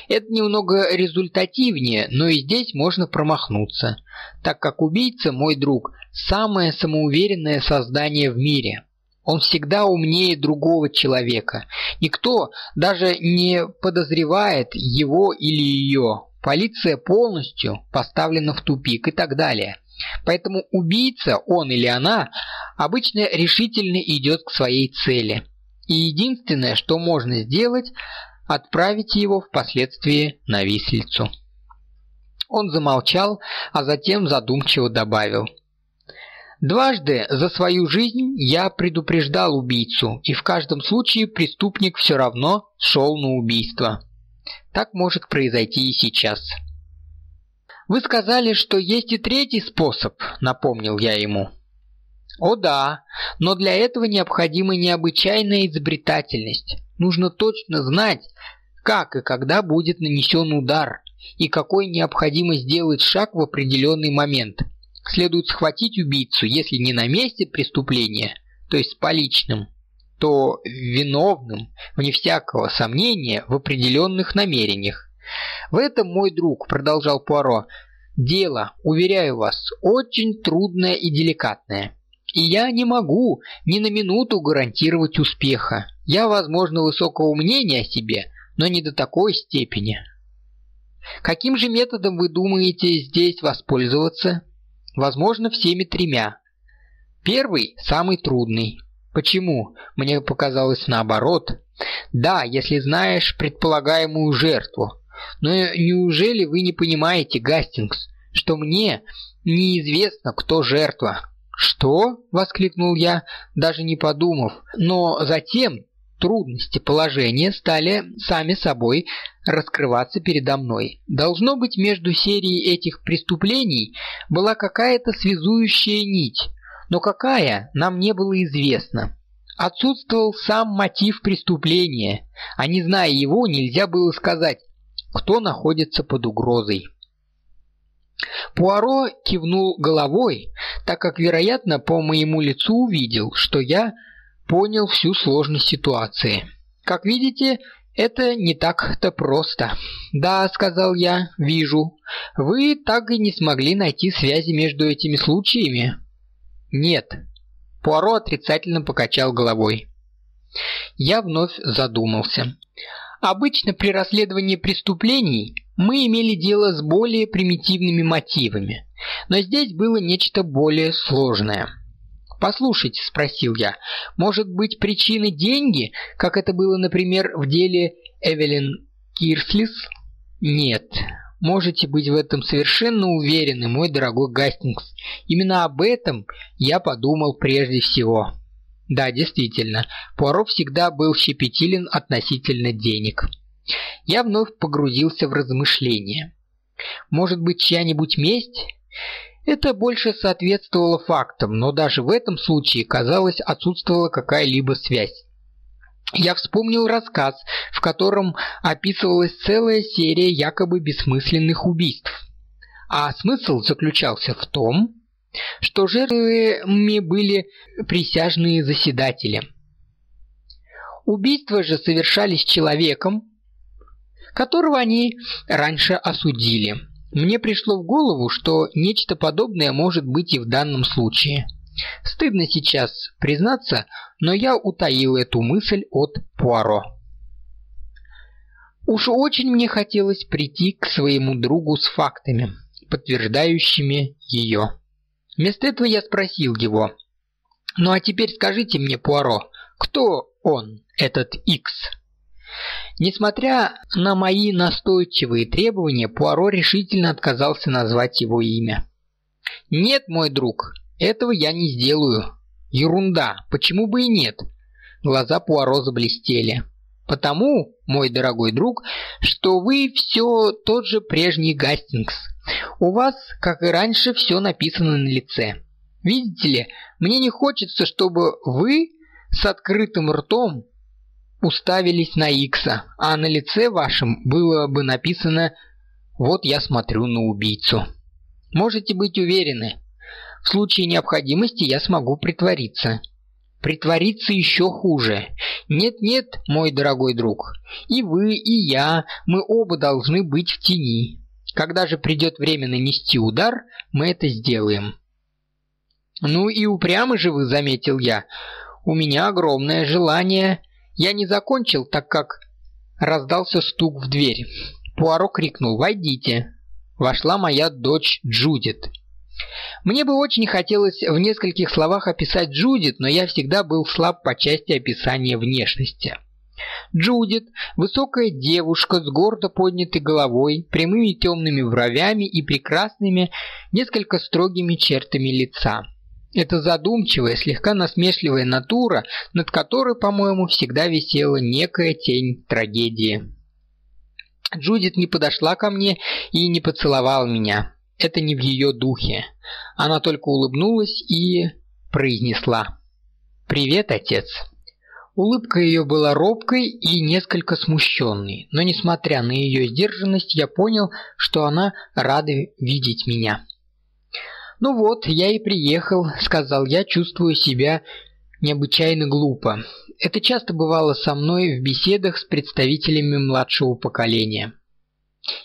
Это немного результативнее, но и здесь можно промахнуться, так как убийца, мой друг, самое самоуверенное создание в мире. Он всегда умнее другого человека. Никто даже не подозревает его или ее. Полиция полностью поставлена в тупик и так далее. Поэтому убийца, он или она, обычно решительно идет к своей цели. И единственное, что можно сделать, отправить его впоследствии на виселицу. Он замолчал, а затем задумчиво добавил. «Дважды за свою жизнь я предупреждал убийцу, и в каждом случае преступник все равно шел на убийство. Так может произойти и сейчас». «Вы сказали, что есть и третий способ», — напомнил я ему. «О да, но для этого необходима необычайная изобретательность. Нужно точно знать, как и когда будет нанесен удар, и какой необходимо сделать шаг в определенный момент. Следует схватить убийцу, если не на месте преступления, то есть с поличным, то виновным, вне всякого сомнения, в определенных намерениях. В этом, мой друг, продолжал Пуаро, дело, уверяю вас, очень трудное и деликатное. И я не могу ни на минуту гарантировать успеха. Я, возможно, высокого мнения о себе, но не до такой степени. Каким же методом вы думаете здесь воспользоваться? Возможно, всеми тремя. Первый – самый трудный. Почему? Мне показалось наоборот. Да, если знаешь предполагаемую жертву. Но неужели вы не понимаете, Гастингс, что мне неизвестно, кто жертва? «Что?» – воскликнул я, даже не подумав. Но затем трудности положения стали сами собой раскрываться передо мной. Должно быть, между серией этих преступлений была какая-то связующая нить, но какая, нам не было известно. Отсутствовал сам мотив преступления, а не зная его, нельзя было сказать, кто находится под угрозой. Пуаро кивнул головой, так как, вероятно, по моему лицу увидел, что я понял всю сложность ситуации. Как видите, это не так-то просто. Да, сказал я, вижу. Вы так и не смогли найти связи между этими случаями? Нет. Пуаро отрицательно покачал головой. Я вновь задумался. Обычно при расследовании преступлений мы имели дело с более примитивными мотивами, но здесь было нечто более сложное. «Послушайте», — спросил я, — «может быть причины деньги, как это было, например, в деле Эвелин Кирслис?» «Нет, можете быть в этом совершенно уверены, мой дорогой Гастингс. Именно об этом я подумал прежде всего». Да, действительно, Пуаро всегда был щепетилен относительно денег. Я вновь погрузился в размышления. Может быть, чья-нибудь месть? Это больше соответствовало фактам, но даже в этом случае, казалось, отсутствовала какая-либо связь. Я вспомнил рассказ, в котором описывалась целая серия якобы бессмысленных убийств. А смысл заключался в том, что жертвами были присяжные заседатели. Убийства же совершались человеком, которого они раньше осудили. Мне пришло в голову, что нечто подобное может быть и в данном случае. Стыдно сейчас признаться, но я утаил эту мысль от Пуаро. Уж очень мне хотелось прийти к своему другу с фактами, подтверждающими ее. Вместо этого я спросил его, «Ну а теперь скажите мне, Пуаро, кто он, этот Икс?» Несмотря на мои настойчивые требования, Пуаро решительно отказался назвать его имя. «Нет, мой друг, этого я не сделаю. Ерунда, почему бы и нет?» Глаза Пуаро заблестели. «Потому, мой дорогой друг, что вы все тот же прежний Гастингс. У вас, как и раньше, все написано на лице. Видите ли, мне не хочется, чтобы вы с открытым ртом уставились на Икса, а на лице вашем было бы написано «Вот я смотрю на убийцу». Можете быть уверены, в случае необходимости я смогу притвориться. Притвориться еще хуже. Нет-нет, мой дорогой друг, и вы, и я, мы оба должны быть в тени. Когда же придет время нанести удар, мы это сделаем. Ну и упрямый же вы, заметил я. У меня огромное желание я не закончил, так как раздался стук в дверь. Пуаро крикнул «Войдите!». Вошла моя дочь Джудит. Мне бы очень хотелось в нескольких словах описать Джудит, но я всегда был слаб по части описания внешности. Джудит – высокая девушка с гордо поднятой головой, прямыми темными бровями и прекрасными, несколько строгими чертами лица. Это задумчивая, слегка насмешливая натура, над которой, по-моему, всегда висела некая тень трагедии. Джудит не подошла ко мне и не поцеловала меня. Это не в ее духе. Она только улыбнулась и произнесла «Привет, отец». Улыбка ее была робкой и несколько смущенной, но несмотря на ее сдержанность, я понял, что она рада видеть меня. «Ну вот, я и приехал», — сказал я, чувствую себя необычайно глупо. Это часто бывало со мной в беседах с представителями младшего поколения.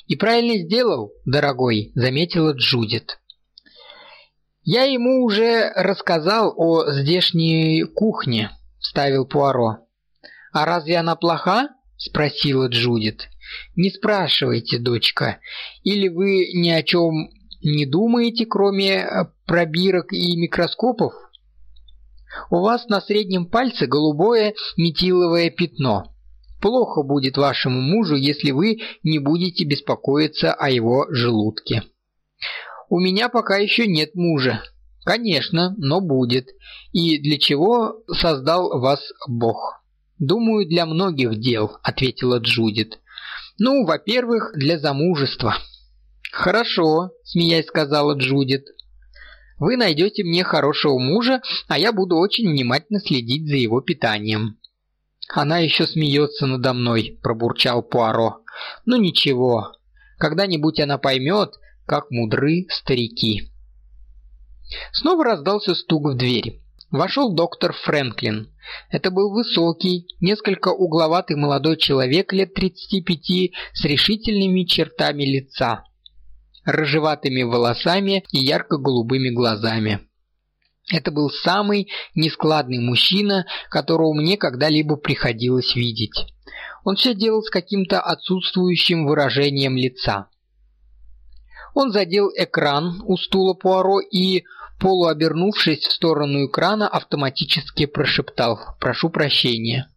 «И правильно сделал, дорогой», — заметила Джудит. «Я ему уже рассказал о здешней кухне», — вставил Пуаро. «А разве она плоха?» — спросила Джудит. «Не спрашивайте, дочка. Или вы ни о чем не думаете, кроме э, пробирок и микроскопов? У вас на среднем пальце голубое метиловое пятно. Плохо будет вашему мужу, если вы не будете беспокоиться о его желудке. У меня пока еще нет мужа. Конечно, но будет. И для чего создал вас Бог? Думаю, для многих дел, ответила Джудит. Ну, во-первых, для замужества. «Хорошо», – смеясь сказала Джудит. «Вы найдете мне хорошего мужа, а я буду очень внимательно следить за его питанием». «Она еще смеется надо мной», – пробурчал Пуаро. «Ну ничего, когда-нибудь она поймет, как мудры старики». Снова раздался стук в дверь. Вошел доктор Фрэнклин. Это был высокий, несколько угловатый молодой человек лет 35 с решительными чертами лица рыжеватыми волосами и ярко-голубыми глазами. Это был самый нескладный мужчина, которого мне когда-либо приходилось видеть. Он все делал с каким-то отсутствующим выражением лица. Он задел экран у стула Пуаро и, полуобернувшись в сторону экрана, автоматически прошептал «Прошу прощения».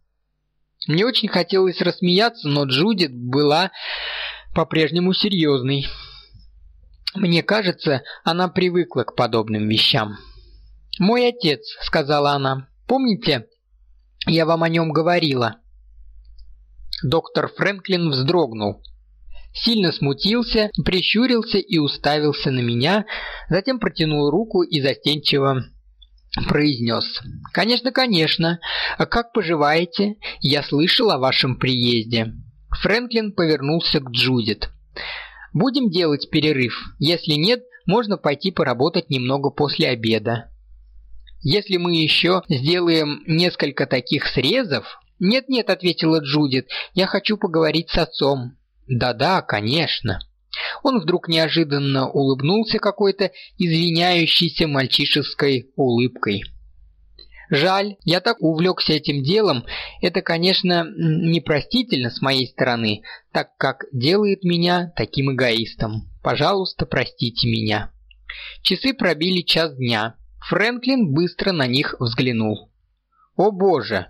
Мне очень хотелось рассмеяться, но Джудит была по-прежнему серьезной. Мне кажется, она привыкла к подобным вещам. «Мой отец», — сказала она, — «помните, я вам о нем говорила?» Доктор Фрэнклин вздрогнул. Сильно смутился, прищурился и уставился на меня, затем протянул руку и застенчиво произнес. «Конечно, конечно. Как поживаете? Я слышал о вашем приезде». Фрэнклин повернулся к Джудит. Будем делать перерыв. Если нет, можно пойти поработать немного после обеда. Если мы еще сделаем несколько таких срезов... «Нет-нет», — ответила Джудит, — «я хочу поговорить с отцом». «Да-да, конечно». Он вдруг неожиданно улыбнулся какой-то извиняющейся мальчишеской улыбкой. Жаль, я так увлекся этим делом. Это, конечно, непростительно с моей стороны, так как делает меня таким эгоистом. Пожалуйста, простите меня. Часы пробили час дня. Фрэнклин быстро на них взглянул. О боже!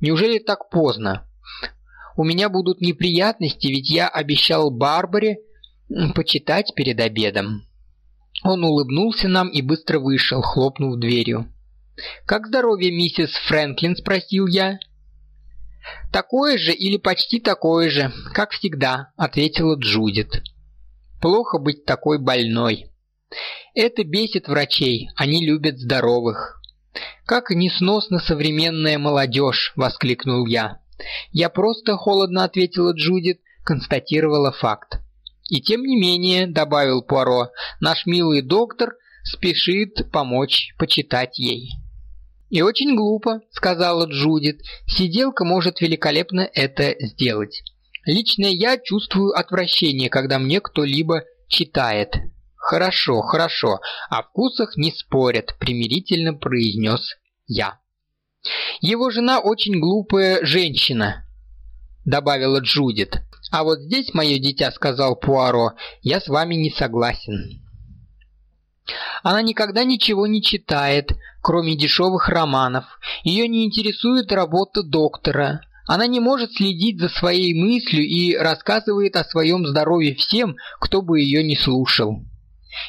Неужели так поздно? У меня будут неприятности, ведь я обещал Барбаре почитать перед обедом. Он улыбнулся нам и быстро вышел, хлопнув дверью. «Как здоровье, миссис Фрэнклин?» – спросил я. «Такое же или почти такое же, как всегда», – ответила Джудит. «Плохо быть такой больной. Это бесит врачей, они любят здоровых». «Как несносна современная молодежь!» – воскликнул я. «Я просто холодно ответила Джудит, констатировала факт». «И тем не менее», – добавил Пуаро, – «наш милый доктор спешит помочь почитать ей». «И очень глупо», — сказала Джудит. «Сиделка может великолепно это сделать. Лично я чувствую отвращение, когда мне кто-либо читает». «Хорошо, хорошо, о вкусах не спорят», — примирительно произнес я. «Его жена очень глупая женщина», — добавила Джудит. «А вот здесь, мое дитя», — сказал Пуаро, — «я с вами не согласен». Она никогда ничего не читает, кроме дешевых романов. Ее не интересует работа доктора. Она не может следить за своей мыслью и рассказывает о своем здоровье всем, кто бы ее не слушал.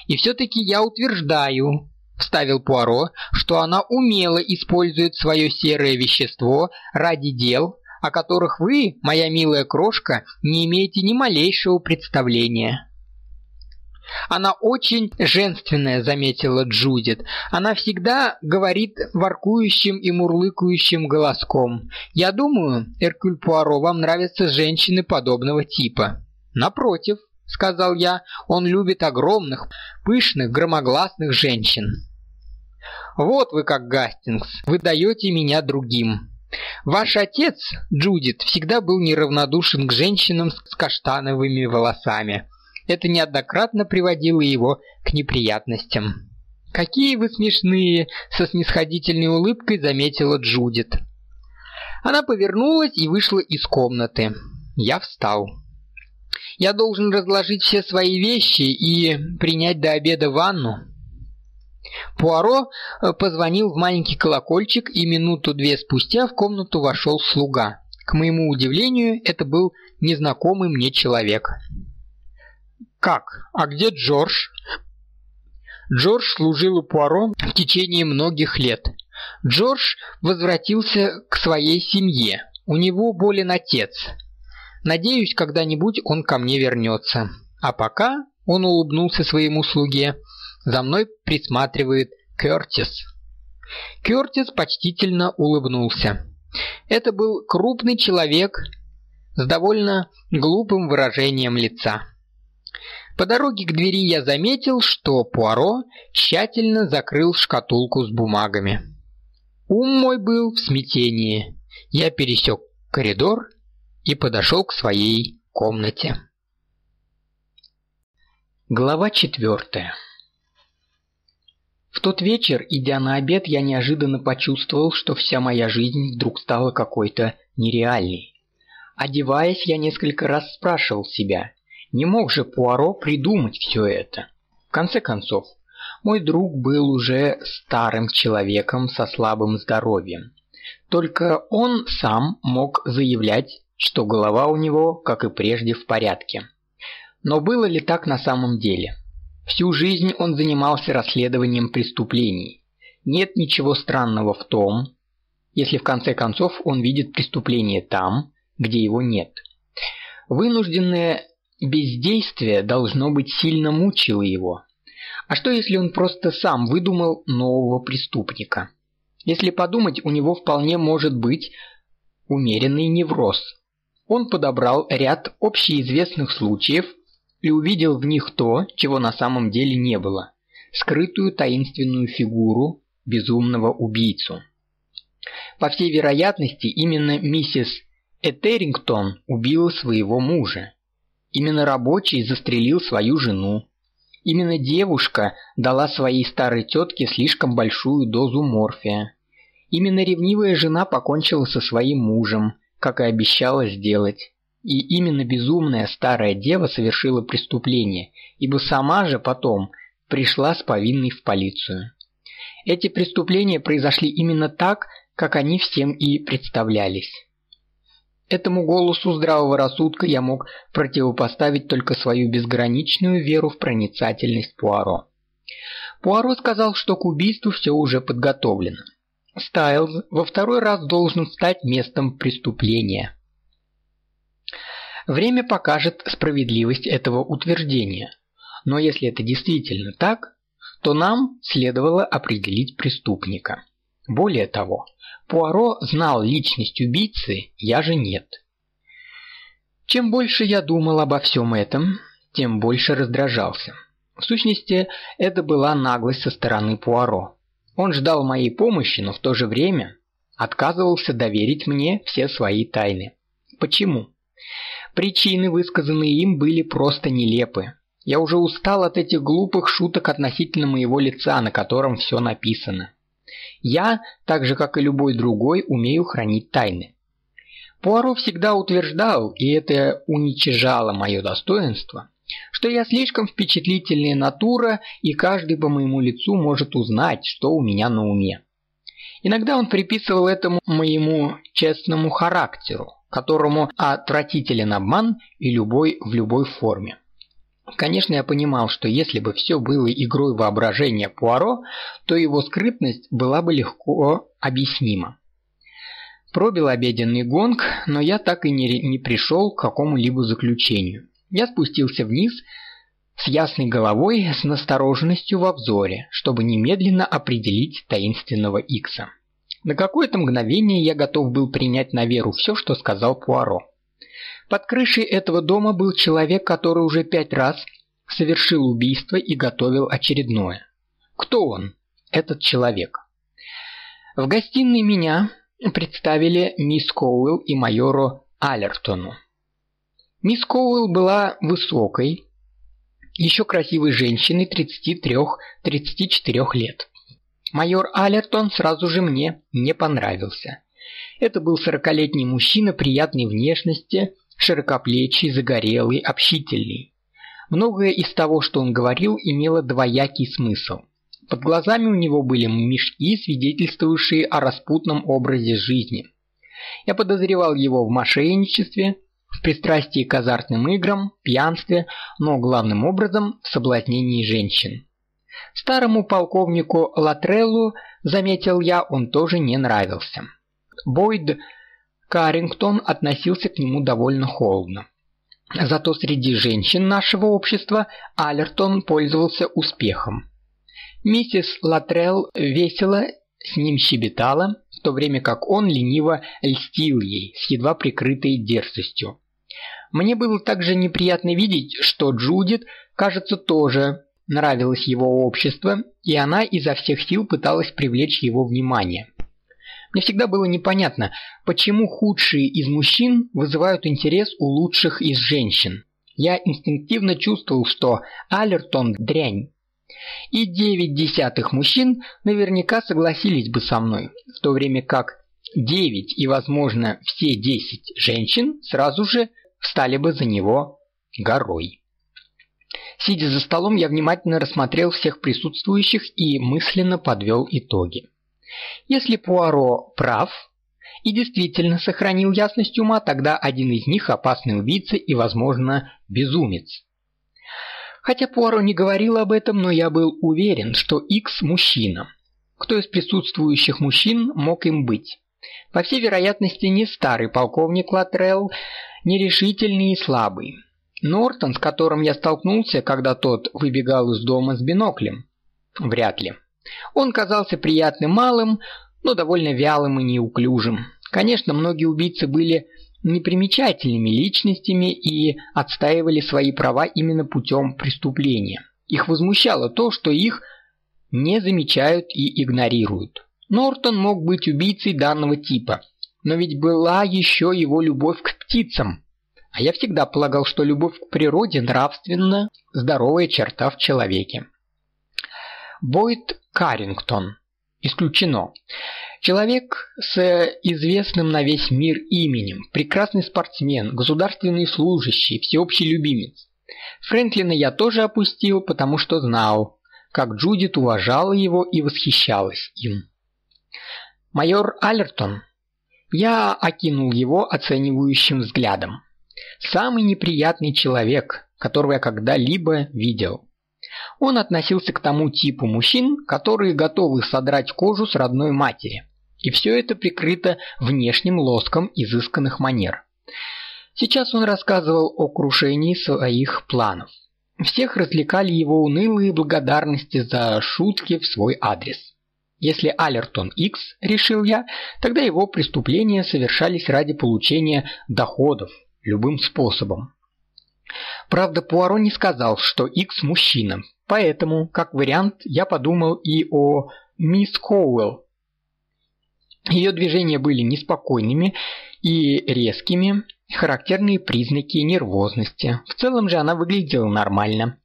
И все-таки я утверждаю, вставил Пуаро, что она умело использует свое серое вещество ради дел, о которых вы, моя милая крошка, не имеете ни малейшего представления. «Она очень женственная», — заметила Джудит. «Она всегда говорит воркующим и мурлыкающим голоском. Я думаю, Эркюль Пуаро, вам нравятся женщины подобного типа». «Напротив», — сказал я, — «он любит огромных, пышных, громогласных женщин». «Вот вы как, Гастингс, вы даете меня другим». Ваш отец, Джудит, всегда был неравнодушен к женщинам с каштановыми волосами. Это неоднократно приводило его к неприятностям. «Какие вы смешные!» – со снисходительной улыбкой заметила Джудит. Она повернулась и вышла из комнаты. Я встал. «Я должен разложить все свои вещи и принять до обеда ванну». Пуаро э, позвонил в маленький колокольчик, и минуту-две спустя в комнату вошел слуга. К моему удивлению, это был незнакомый мне человек. «Как? А где Джордж?» Джордж служил у Пуаро в течение многих лет. Джордж возвратился к своей семье. У него болен отец. Надеюсь, когда-нибудь он ко мне вернется. А пока он улыбнулся своему слуге. За мной присматривает Кертис. Кертис почтительно улыбнулся. Это был крупный человек с довольно глупым выражением лица. По дороге к двери я заметил, что Пуаро тщательно закрыл шкатулку с бумагами. Ум мой был в смятении. Я пересек коридор и подошел к своей комнате. Глава четвертая В тот вечер, идя на обед, я неожиданно почувствовал, что вся моя жизнь вдруг стала какой-то нереальной. Одеваясь, я несколько раз спрашивал себя, не мог же Пуаро придумать все это. В конце концов, мой друг был уже старым человеком со слабым здоровьем. Только он сам мог заявлять, что голова у него, как и прежде, в порядке. Но было ли так на самом деле? Всю жизнь он занимался расследованием преступлений. Нет ничего странного в том, если в конце концов он видит преступление там, где его нет. Вынужденное Бездействие, должно быть, сильно мучило его. А что, если он просто сам выдумал нового преступника? Если подумать, у него вполне может быть умеренный невроз. Он подобрал ряд общеизвестных случаев, и увидел в них то, чего на самом деле не было – скрытую таинственную фигуру безумного убийцу. По всей вероятности, именно миссис Этерингтон убила своего мужа. Именно рабочий застрелил свою жену. Именно девушка дала своей старой тетке слишком большую дозу морфия. Именно ревнивая жена покончила со своим мужем, как и обещала сделать. И именно безумная старая дева совершила преступление, ибо сама же потом пришла с повинной в полицию. Эти преступления произошли именно так, как они всем и представлялись. Этому голосу здравого рассудка я мог противопоставить только свою безграничную веру в проницательность Пуаро. Пуаро сказал, что к убийству все уже подготовлено. Стайлз во второй раз должен стать местом преступления. Время покажет справедливость этого утверждения. Но если это действительно так, то нам следовало определить преступника. Более того, Пуаро знал личность убийцы, я же нет. Чем больше я думал обо всем этом, тем больше раздражался. В сущности, это была наглость со стороны Пуаро. Он ждал моей помощи, но в то же время отказывался доверить мне все свои тайны. Почему? Причины, высказанные им, были просто нелепы. Я уже устал от этих глупых шуток относительно моего лица, на котором все написано. Я, так же как и любой другой, умею хранить тайны. Пуаро всегда утверждал, и это уничижало мое достоинство, что я слишком впечатлительная натура, и каждый по моему лицу может узнать, что у меня на уме. Иногда он приписывал этому моему честному характеру, которому отвратителен обман и любой в любой форме. Конечно, я понимал, что если бы все было игрой воображения Пуаро, то его скрытность была бы легко объяснима. Пробил обеденный гонг, но я так и не, не пришел к какому-либо заключению. Я спустился вниз с ясной головой, с настороженностью во взоре, чтобы немедленно определить таинственного Икса. На какое-то мгновение я готов был принять на веру все, что сказал Пуаро. Под крышей этого дома был человек, который уже пять раз совершил убийство и готовил очередное. Кто он, этот человек? В гостиной меня представили мисс Коуэлл и майору Аллертону. Мисс Коуэлл была высокой, еще красивой женщиной 33-34 лет. Майор Аллертон сразу же мне не понравился. Это был сорокалетний мужчина приятной внешности, широкоплечий, загорелый, общительный. Многое из того, что он говорил, имело двоякий смысл. Под глазами у него были мешки, свидетельствующие о распутном образе жизни. Я подозревал его в мошенничестве, в пристрастии к азартным играм, пьянстве, но главным образом в соблазнении женщин. Старому полковнику Латреллу, заметил я, он тоже не нравился. Бойд Карингтон относился к нему довольно холодно. Зато среди женщин нашего общества Алертон пользовался успехом. Миссис Латрелл весело с ним щебетала, в то время как он лениво льстил ей с едва прикрытой дерзостью. Мне было также неприятно видеть, что Джудит, кажется, тоже нравилось его общество, и она изо всех сил пыталась привлечь его внимание. Мне всегда было непонятно, почему худшие из мужчин вызывают интерес у лучших из женщин. Я инстинктивно чувствовал, что Алертон дрянь. И девять десятых мужчин наверняка согласились бы со мной, в то время как девять и, возможно, все десять женщин сразу же встали бы за него горой. Сидя за столом, я внимательно рассмотрел всех присутствующих и мысленно подвел итоги. Если Пуаро прав и действительно сохранил ясность ума, тогда один из них опасный убийца и, возможно, безумец. Хотя Пуаро не говорил об этом, но я был уверен, что Икс мужчина. Кто из присутствующих мужчин мог им быть? По всей вероятности, не старый полковник Латрелл, нерешительный и слабый. Нортон, с которым я столкнулся, когда тот выбегал из дома с биноклем? Вряд ли. Он казался приятным малым, но довольно вялым и неуклюжим. Конечно, многие убийцы были непримечательными личностями и отстаивали свои права именно путем преступления. Их возмущало то, что их не замечают и игнорируют. Нортон мог быть убийцей данного типа, но ведь была еще его любовь к птицам. А я всегда полагал, что любовь к природе нравственно здоровая черта в человеке. Бойд Каррингтон. Исключено. Человек с известным на весь мир именем, прекрасный спортсмен, государственный служащий, всеобщий любимец. Фрэнклина я тоже опустил, потому что знал, как Джудит уважала его и восхищалась им. Майор Аллертон. Я окинул его оценивающим взглядом. Самый неприятный человек, которого я когда-либо видел. Он относился к тому типу мужчин, которые готовы содрать кожу с родной матери. И все это прикрыто внешним лоском изысканных манер. Сейчас он рассказывал о крушении своих планов. Всех развлекали его унылые благодарности за шутки в свой адрес. Если Алертон X, решил я, тогда его преступления совершались ради получения доходов любым способом. Правда, Пуаро не сказал, что X мужчина, поэтому, как вариант, я подумал и о мисс Коуэлл. Ее движения были неспокойными и резкими, характерные признаки нервозности. В целом же она выглядела нормально.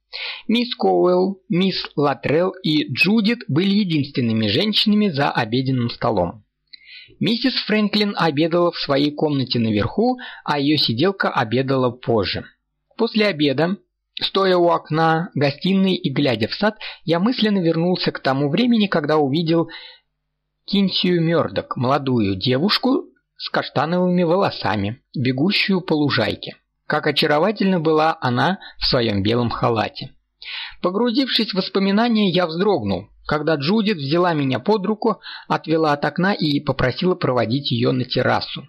Мисс Коуэлл, мисс Латрелл и Джудит были единственными женщинами за обеденным столом. Миссис Фрэнклин обедала в своей комнате наверху, а ее сиделка обедала позже. После обеда, стоя у окна гостиной и глядя в сад, я мысленно вернулся к тому времени, когда увидел Кинсию Мёрдок, молодую девушку с каштановыми волосами, бегущую по лужайке. Как очаровательно была она в своем белом халате. Погрузившись в воспоминания, я вздрогнул, когда Джудит взяла меня под руку, отвела от окна и попросила проводить ее на террасу.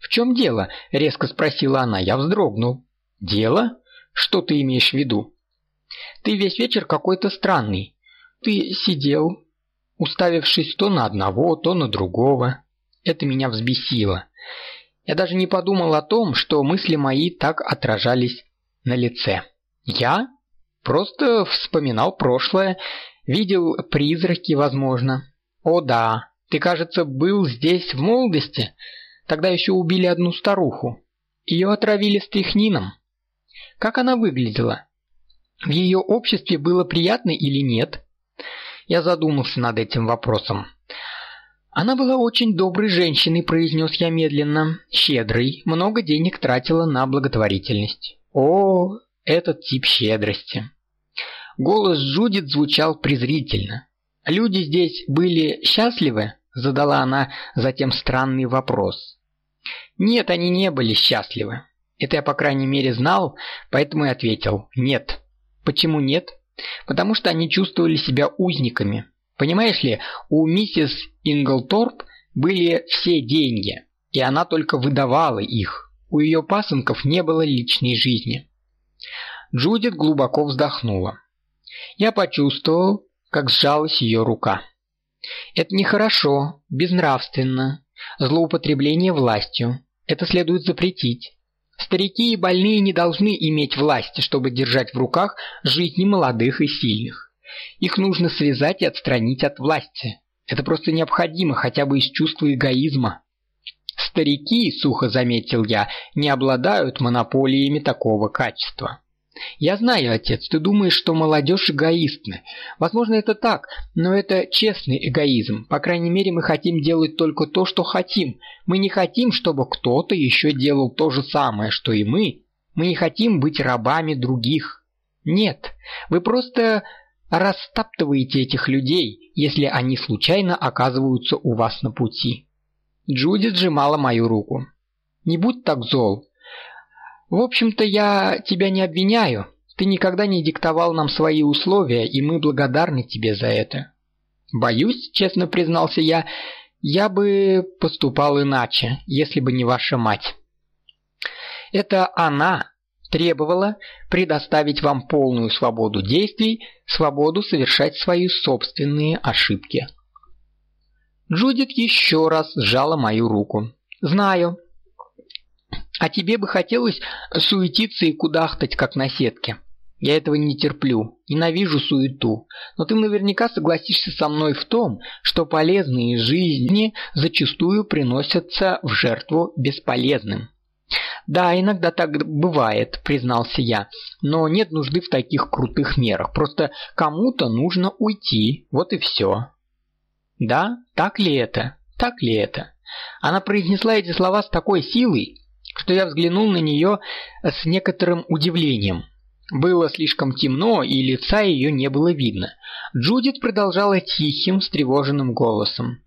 «В чем дело?» – резко спросила она. Я вздрогнул. «Дело? Что ты имеешь в виду?» «Ты весь вечер какой-то странный. Ты сидел, уставившись то на одного, то на другого. Это меня взбесило. Я даже не подумал о том, что мысли мои так отражались на лице. Я просто вспоминал прошлое, видел призраки, возможно. О да, ты, кажется, был здесь в молодости. Тогда еще убили одну старуху. Ее отравили стрихнином. Как она выглядела? В ее обществе было приятно или нет? Я задумался над этим вопросом. Она была очень доброй женщиной, произнес я медленно, щедрой, много денег тратила на благотворительность. О, этот тип щедрости. Голос Джудит звучал презрительно. Люди здесь были счастливы? задала она затем странный вопрос. Нет, они не были счастливы. Это я, по крайней мере, знал, поэтому и ответил «нет». Почему нет? Потому что они чувствовали себя узниками, Понимаешь ли, у миссис Инглторп были все деньги, и она только выдавала их. У ее пасынков не было личной жизни. Джудит глубоко вздохнула. Я почувствовал, как сжалась ее рука. Это нехорошо, безнравственно, злоупотребление властью. Это следует запретить. Старики и больные не должны иметь власти, чтобы держать в руках жизни молодых и сильных. Их нужно связать и отстранить от власти. Это просто необходимо, хотя бы из чувства эгоизма. Старики, сухо заметил я, не обладают монополиями такого качества. Я знаю, отец, ты думаешь, что молодежь эгоистны. Возможно, это так, но это честный эгоизм. По крайней мере, мы хотим делать только то, что хотим. Мы не хотим, чтобы кто-то еще делал то же самое, что и мы. Мы не хотим быть рабами других. Нет, вы просто растаптываете этих людей, если они случайно оказываются у вас на пути. Джудит сжимала мою руку. Не будь так зол. В общем-то, я тебя не обвиняю. Ты никогда не диктовал нам свои условия, и мы благодарны тебе за это. Боюсь, честно признался я, я бы поступал иначе, если бы не ваша мать. Это она требовала предоставить вам полную свободу действий, свободу совершать свои собственные ошибки. Джудит еще раз сжала мою руку. «Знаю. А тебе бы хотелось суетиться и кудахтать, как на сетке. Я этого не терплю, ненавижу суету. Но ты наверняка согласишься со мной в том, что полезные жизни зачастую приносятся в жертву бесполезным. «Да, иногда так бывает», – признался я. «Но нет нужды в таких крутых мерах. Просто кому-то нужно уйти. Вот и все». «Да? Так ли это? Так ли это?» Она произнесла эти слова с такой силой, что я взглянул на нее с некоторым удивлением. Было слишком темно, и лица ее не было видно. Джудит продолжала тихим, встревоженным голосом.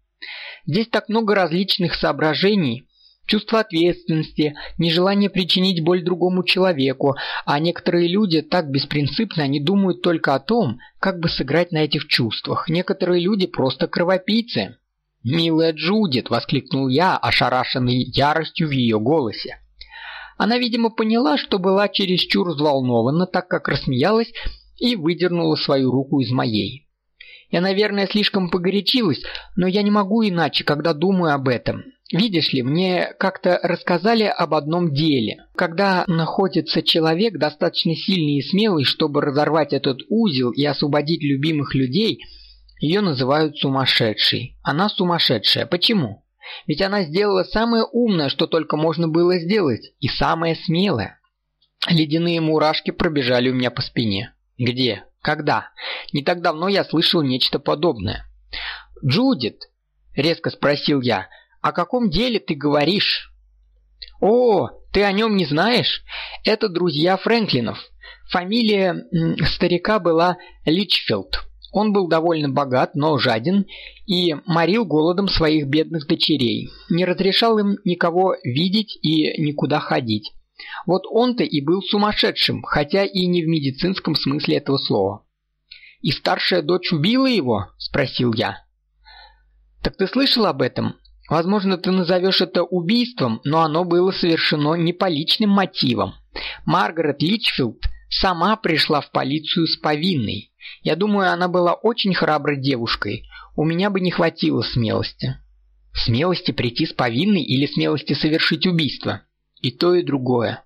«Здесь так много различных соображений, чувство ответственности, нежелание причинить боль другому человеку, а некоторые люди так беспринципно, они думают только о том, как бы сыграть на этих чувствах. Некоторые люди просто кровопийцы. «Милая Джудит!» – воскликнул я, ошарашенный яростью в ее голосе. Она, видимо, поняла, что была чересчур взволнована, так как рассмеялась и выдернула свою руку из моей. Я, наверное, слишком погорячилась, но я не могу иначе, когда думаю об этом. Видишь ли, мне как-то рассказали об одном деле. Когда находится человек достаточно сильный и смелый, чтобы разорвать этот узел и освободить любимых людей, ее называют сумасшедшей. Она сумасшедшая. Почему? Ведь она сделала самое умное, что только можно было сделать, и самое смелое. Ледяные мурашки пробежали у меня по спине. Где? Когда? Не так давно я слышал нечто подобное. «Джудит!» – резко спросил я – «О каком деле ты говоришь?» «О, ты о нем не знаешь? Это друзья Фрэнклинов. Фамилия старика была Личфилд. Он был довольно богат, но жаден и морил голодом своих бедных дочерей. Не разрешал им никого видеть и никуда ходить. Вот он-то и был сумасшедшим, хотя и не в медицинском смысле этого слова. «И старшая дочь убила его?» – спросил я. «Так ты слышал об этом? Возможно, ты назовешь это убийством, но оно было совершено не по личным мотивам. Маргарет Личфилд сама пришла в полицию с повинной. Я думаю, она была очень храброй девушкой. У меня бы не хватило смелости. Смелости прийти с повинной или смелости совершить убийство? И то, и другое.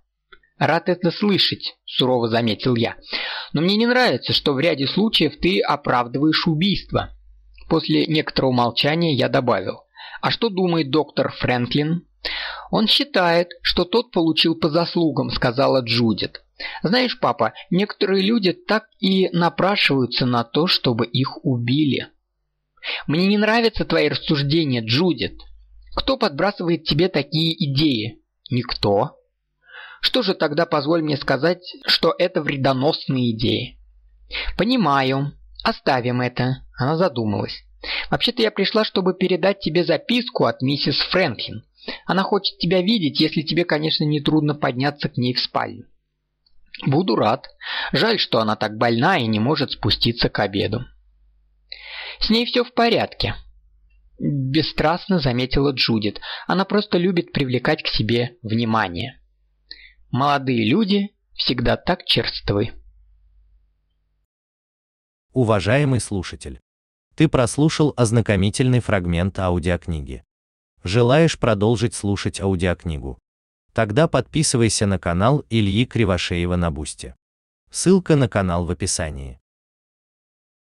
Рад это слышать, сурово заметил я. Но мне не нравится, что в ряде случаев ты оправдываешь убийство. После некоторого молчания я добавил. А что думает доктор Фрэнклин? Он считает, что тот получил по заслугам, сказала Джудит. Знаешь, папа, некоторые люди так и напрашиваются на то, чтобы их убили. Мне не нравятся твои рассуждения, Джудит. Кто подбрасывает тебе такие идеи? Никто. Что же тогда позволь мне сказать, что это вредоносные идеи? Понимаю. Оставим это. Она задумалась. Вообще-то я пришла, чтобы передать тебе записку от миссис Фрэнклин. Она хочет тебя видеть, если тебе, конечно, не трудно подняться к ней в спальню. Буду рад. Жаль, что она так больна и не может спуститься к обеду. С ней все в порядке. Бесстрастно заметила Джудит. Она просто любит привлекать к себе внимание. Молодые люди всегда так черствы. Уважаемый слушатель, ты прослушал ознакомительный фрагмент аудиокниги. Желаешь продолжить слушать аудиокнигу? Тогда подписывайся на канал Ильи Кривошеева на Boosty. Ссылка на канал в описании.